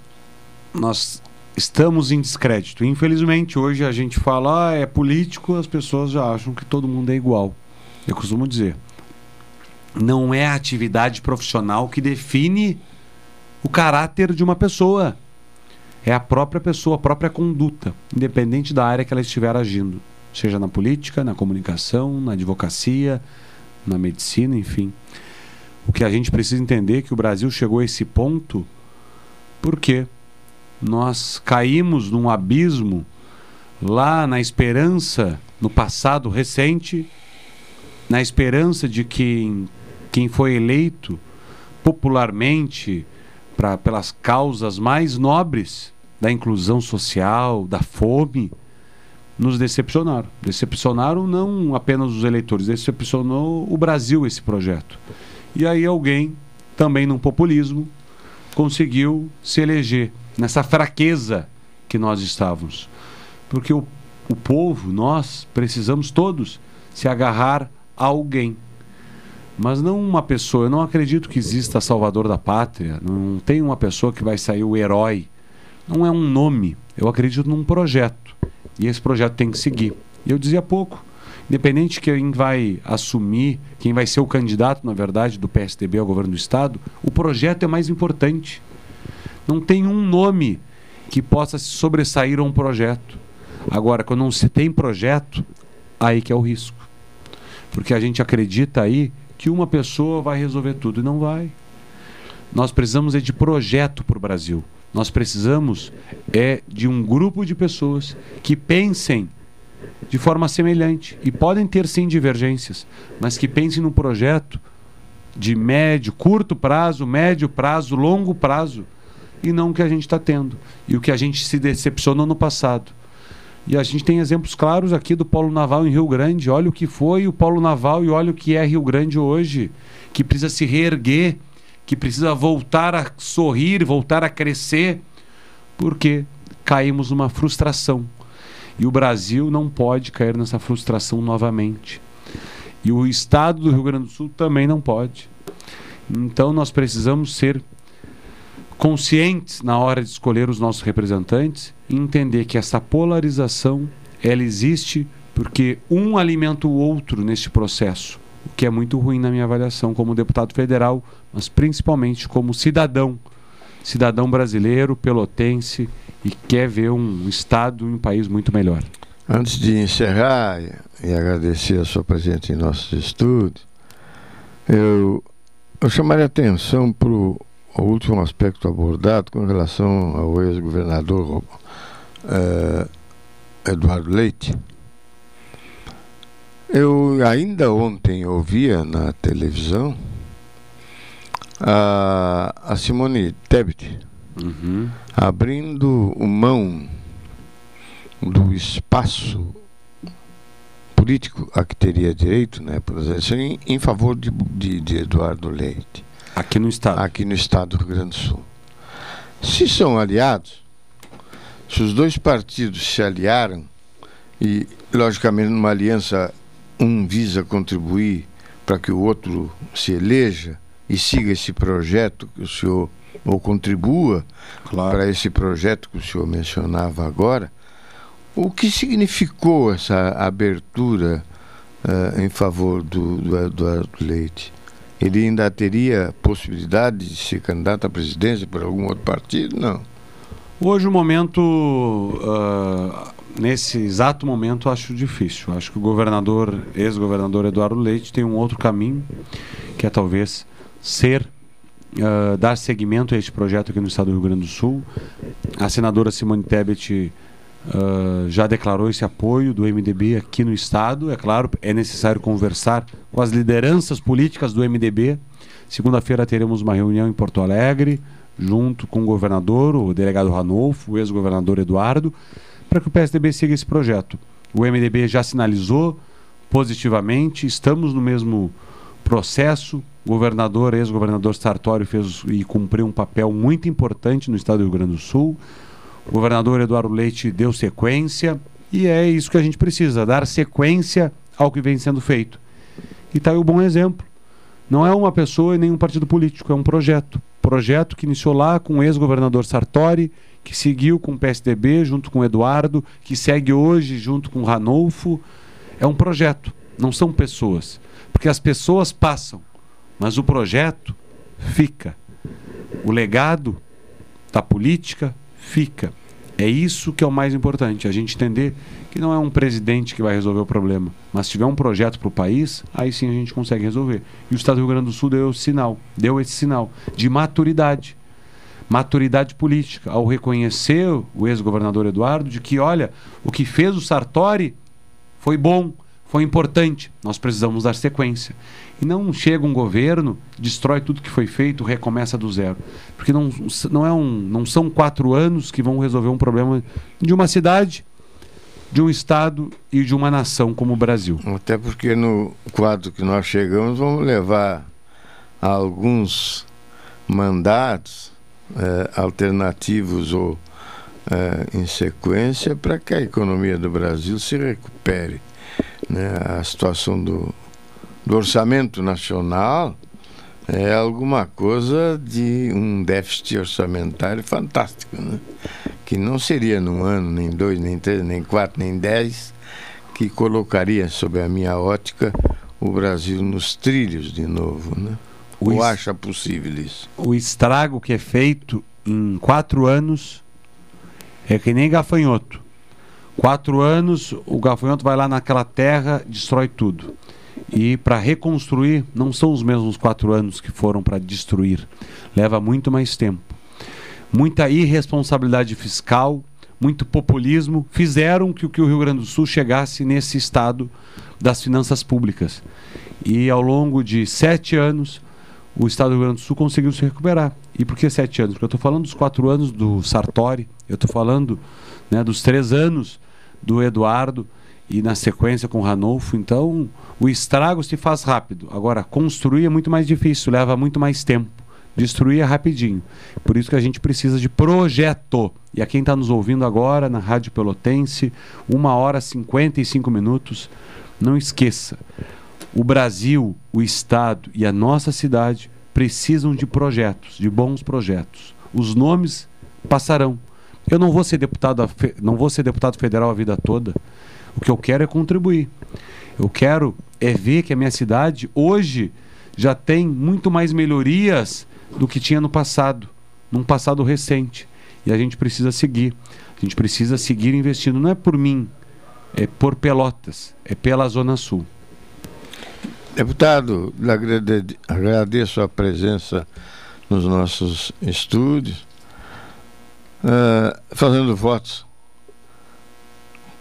[SPEAKER 14] Nós estamos em descrédito. Infelizmente, hoje a gente fala, ah, é político, as pessoas já acham que todo mundo é igual. Eu costumo dizer, não é a atividade profissional que define o caráter de uma pessoa. É a própria pessoa, a própria conduta, independente da área que ela estiver agindo, seja na política, na comunicação, na advocacia, na medicina, enfim. O que a gente precisa entender é que o Brasil chegou a esse ponto porque nós caímos num abismo lá na esperança, no passado recente, na esperança de que quem foi eleito popularmente pra, pelas causas mais nobres da inclusão social, da fome, nos decepcionaram. Decepcionaram não apenas os eleitores, decepcionou o Brasil esse projeto. E aí alguém, também num populismo, conseguiu se eleger nessa fraqueza que nós estávamos. Porque o, o povo, nós, precisamos todos se agarrar alguém. Mas não uma pessoa. Eu não acredito que exista Salvador da Pátria. Não tem uma pessoa que vai sair o herói. Não é um nome. Eu acredito num projeto. E esse projeto tem que seguir. E eu dizia pouco, independente de quem vai assumir, quem vai ser o candidato, na verdade, do PSDB ao governo do Estado, o projeto é mais importante. Não tem um nome que possa se sobressair a um projeto. Agora, quando não se tem projeto, aí que é o risco. Porque a gente acredita aí que uma pessoa vai resolver tudo e não vai. Nós precisamos é de projeto para o Brasil. Nós precisamos é de um grupo de pessoas que pensem de forma semelhante e podem ter sim divergências, mas que pensem num projeto de médio, curto prazo, médio prazo, longo prazo e não o que a gente está tendo e o que a gente se decepcionou no passado. E a gente tem exemplos claros aqui do Polo Naval em Rio Grande. Olha o que foi o Polo Naval e olha o que é Rio Grande hoje, que precisa se reerguer que precisa voltar a sorrir, voltar a crescer, porque caímos numa frustração. E o Brasil não pode cair nessa frustração novamente. E o estado do Rio Grande do Sul também não pode. Então nós precisamos ser conscientes na hora de escolher os nossos representantes e entender que essa polarização ela existe porque um alimenta o outro neste processo o que é muito ruim na minha avaliação como deputado federal, mas principalmente como cidadão, cidadão brasileiro, pelotense e quer ver um estado e um país muito melhor.
[SPEAKER 15] Antes de encerrar e agradecer a sua presença em nossos estudos, eu, eu chamaria atenção para o último aspecto abordado com relação ao ex-governador uh, Eduardo Leite eu ainda ontem ouvia na televisão a, a Simone Tebet uhum. abrindo mão do espaço político a que teria direito, né, por exemplo, em, em favor de, de, de, Eduardo Leite.
[SPEAKER 14] Aqui no estado.
[SPEAKER 15] Aqui no estado do Rio Grande do Sul. Se são aliados, se os dois partidos se aliaram e, logicamente, numa aliança um visa contribuir para que o outro se eleja e siga esse projeto que o senhor ou contribua claro. para esse projeto que o senhor mencionava agora, o que significou essa abertura uh, em favor do, do Eduardo Leite? Ele ainda teria possibilidade de ser candidato à presidência por algum outro partido? Não.
[SPEAKER 14] Hoje o momento, uh, nesse exato momento, acho difícil. Acho que o governador, ex-governador Eduardo Leite, tem um outro caminho, que é talvez ser, uh, dar seguimento a este projeto aqui no estado do Rio Grande do Sul. A senadora Simone Tebet uh, já declarou esse apoio do MDB aqui no estado. É claro, é necessário conversar com as lideranças políticas do MDB. Segunda-feira teremos uma reunião em Porto Alegre, junto com o governador, o delegado Ranolfo, o ex-governador Eduardo, para que o PSDB siga esse projeto. O MDB já sinalizou positivamente, estamos no mesmo processo. O governador, ex-governador Sartori, fez e cumpriu um papel muito importante no estado do Rio Grande do Sul. O governador Eduardo Leite deu sequência e é isso que a gente precisa, dar sequência ao que vem sendo feito. E está aí o bom exemplo. Não é uma pessoa e nem um partido político, é um projeto. Projeto que iniciou lá com o ex-governador Sartori, que seguiu com o PSDB junto com o Eduardo, que segue hoje junto com o Ranolfo. É um projeto, não são pessoas. Porque as pessoas passam, mas o projeto fica. O legado da política fica. É isso que é o mais importante, a gente entender que não é um presidente que vai resolver o problema, mas se tiver um projeto para o país, aí sim a gente consegue resolver. E o Estado do Rio Grande do Sul deu esse sinal, deu esse sinal de maturidade, maturidade política, ao reconhecer o ex-governador Eduardo de que, olha, o que fez o Sartori foi bom, foi importante, nós precisamos dar sequência. E não chega um governo, destrói tudo que foi feito, recomeça do zero. Porque não, não, é um, não são quatro anos que vão resolver um problema de uma cidade, de um estado e de uma nação como o Brasil.
[SPEAKER 15] Até porque no quadro que nós chegamos, vamos levar alguns mandatos eh, alternativos ou eh, em sequência para que a economia do Brasil se recupere. Né? A situação do do orçamento nacional é alguma coisa de um déficit orçamentário fantástico, né? que não seria num ano, nem dois, nem três, nem quatro, nem dez, que colocaria, sob a minha ótica, o Brasil nos trilhos de novo. Né? O Ou acha possível isso?
[SPEAKER 14] O estrago que é feito em quatro anos é que nem gafanhoto. Quatro anos, o gafanhoto vai lá naquela terra, destrói tudo. E para reconstruir, não são os mesmos quatro anos que foram para destruir. Leva muito mais tempo. Muita irresponsabilidade fiscal, muito populismo fizeram que, que o Rio Grande do Sul chegasse nesse estado das finanças públicas. E ao longo de sete anos, o estado do Rio Grande do Sul conseguiu se recuperar. E por que sete anos? Porque eu estou falando dos quatro anos do Sartori, eu estou falando né, dos três anos do Eduardo e na sequência com o Ranolfo. Então, o estrago se faz rápido. Agora, construir é muito mais difícil, leva muito mais tempo. Destruir é rapidinho. Por isso que a gente precisa de projeto. E a quem está nos ouvindo agora na Rádio Pelotense, uma hora e 55 minutos, não esqueça. O Brasil, o Estado e a nossa cidade precisam de projetos, de bons projetos. Os nomes passarão. Eu não vou ser deputado, não vou ser deputado federal a vida toda. O que eu quero é contribuir. Eu quero é ver que a minha cidade hoje já tem muito mais melhorias do que tinha no passado, num passado recente. E a gente precisa seguir. A gente precisa seguir investindo. Não é por mim, é por Pelotas, é pela Zona Sul.
[SPEAKER 15] Deputado, agradeço a presença nos nossos estúdios, uh, fazendo votos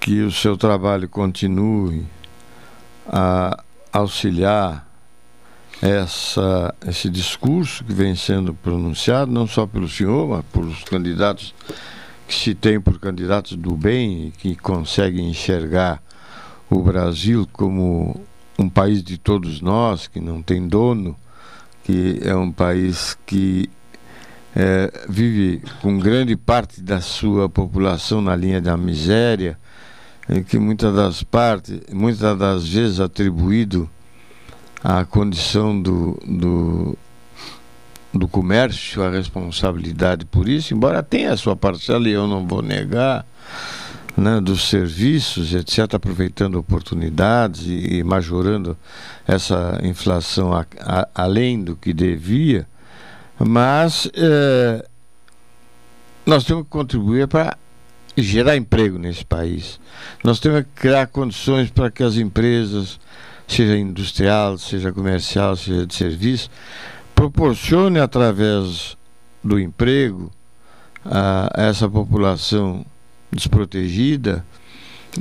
[SPEAKER 15] que o seu trabalho continue a auxiliar essa, esse discurso que vem sendo pronunciado, não só pelo senhor, mas por os candidatos que se tem por candidatos do bem que conseguem enxergar o Brasil como um país de todos nós, que não tem dono, que é um país que é, vive com grande parte da sua população na linha da miséria, que muitas das partes, muitas das vezes atribuído à condição do, do, do comércio, a responsabilidade por isso, embora tenha a sua parcela e eu não vou negar, né, dos serviços, etc., aproveitando oportunidades e, e majorando essa inflação a, a, além do que devia, mas é, nós temos que contribuir para gerar emprego nesse país. Nós temos que criar condições para que as empresas, seja industrial, seja comercial, seja de serviço, proporcionem através do emprego a, a essa população desprotegida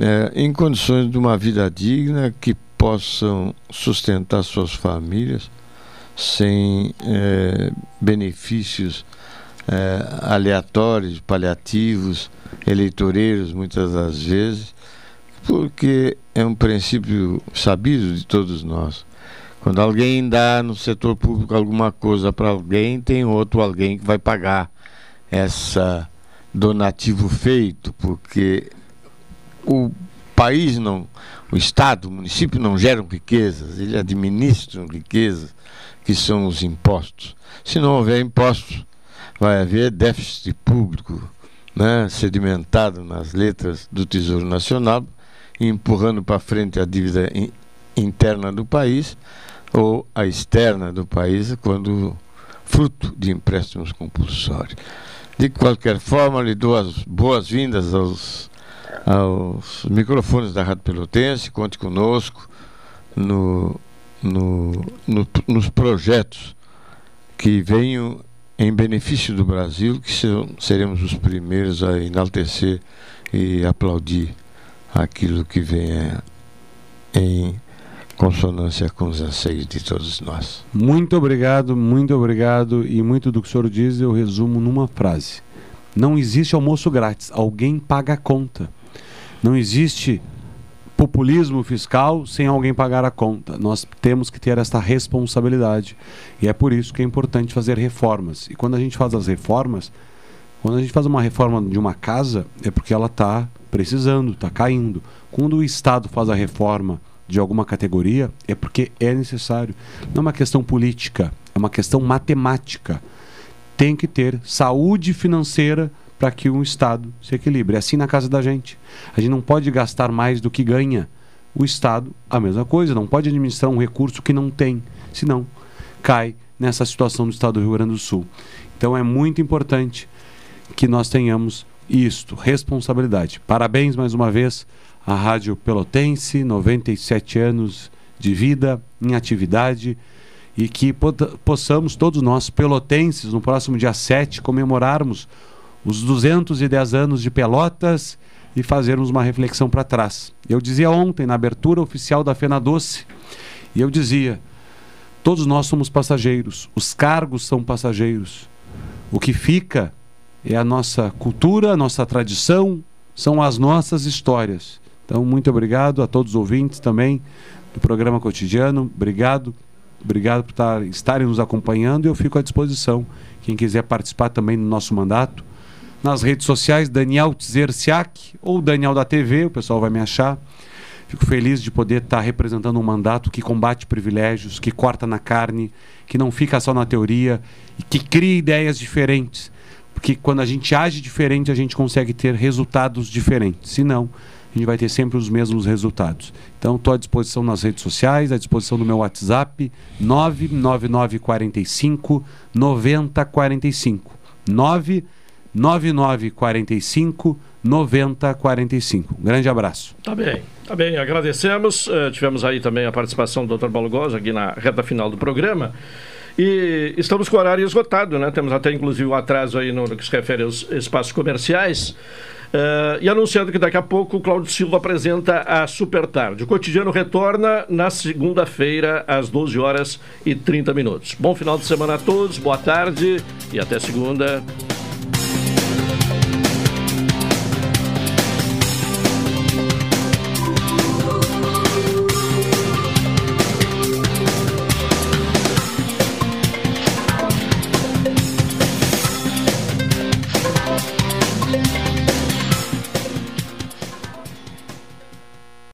[SPEAKER 15] é, em condições de uma vida digna que possam sustentar suas famílias sem é, benefícios é, aleatórios, paliativos, eleitoreiros, muitas das vezes, porque é um princípio sabido de todos nós. Quando alguém dá no setor público alguma coisa para alguém, tem outro alguém que vai pagar essa donativo feito, porque o país não, o Estado, o município não geram riquezas, ele administram riquezas, que são os impostos. Se não houver impostos, vai haver déficit público né, sedimentado nas letras do Tesouro Nacional, empurrando para frente a dívida in, interna do país ou a externa do país, quando fruto de empréstimos compulsórios. De qualquer forma, lhe dou as boas-vindas aos, aos microfones da Rádio Pelotense. Conte conosco no, no, no, nos projetos que venham em benefício do Brasil, que seremos os primeiros a enaltecer e aplaudir aquilo que venha em consonância com os anseios de todos nós.
[SPEAKER 14] Muito obrigado, muito obrigado. E muito do que o senhor diz eu resumo numa frase: Não existe almoço grátis, alguém paga a conta. Não existe populismo fiscal sem alguém pagar a conta. Nós temos que ter esta responsabilidade. E é por isso que é importante fazer reformas. E quando a gente faz as reformas, quando a gente faz uma reforma de uma casa, é porque ela está precisando, está caindo. Quando o Estado faz a reforma de alguma categoria, é porque é necessário. Não é uma questão política, é uma questão matemática. Tem que ter saúde financeira para que um Estado se equilibre. É assim na casa da gente. A gente não pode gastar mais do que ganha. O Estado, a mesma coisa, não pode administrar um recurso que não tem, senão cai nessa situação do Estado do Rio Grande do Sul. Então é muito importante que nós tenhamos isto, responsabilidade. Parabéns mais uma vez à Rádio Pelotense, 97 anos de vida em atividade e que possamos todos nós pelotenses no próximo dia 7 comemorarmos os 210 anos de Pelotas e fazermos uma reflexão para trás. Eu dizia ontem na abertura oficial da Fena Doce, e eu dizia: todos nós somos passageiros, os cargos são passageiros. O que fica é a nossa cultura, a nossa tradição, são as nossas histórias. Então, muito obrigado a todos os ouvintes também do programa cotidiano. Obrigado, obrigado por estar, estarem nos acompanhando e eu fico à disposição. Quem quiser participar também do nosso mandato, nas redes sociais, Daniel Tzerciak ou Daniel da TV, o pessoal vai me achar. Fico feliz de poder estar representando um mandato que combate privilégios, que corta na carne, que não fica só na teoria e que cria ideias diferentes. Porque quando a gente age diferente, a gente consegue ter resultados diferentes. Se não, a gente vai ter sempre os mesmos resultados. Então, estou à disposição nas redes sociais, à disposição do meu WhatsApp, 99945 9045. 9 9945 9045. Um grande abraço.
[SPEAKER 2] Tá bem, tá bem. Agradecemos. Uh, tivemos aí também a participação do Dr. Goza aqui na reta final do programa. E estamos com o horário esgotado, né? Temos até inclusive um atraso aí no, no que se refere aos espaços comerciais. Uh, e anunciando que daqui a pouco o Cláudio Silva apresenta a Super Tarde. O cotidiano retorna na segunda-feira, às 12 horas e 30 minutos. Bom final de semana a todos, boa tarde e até segunda.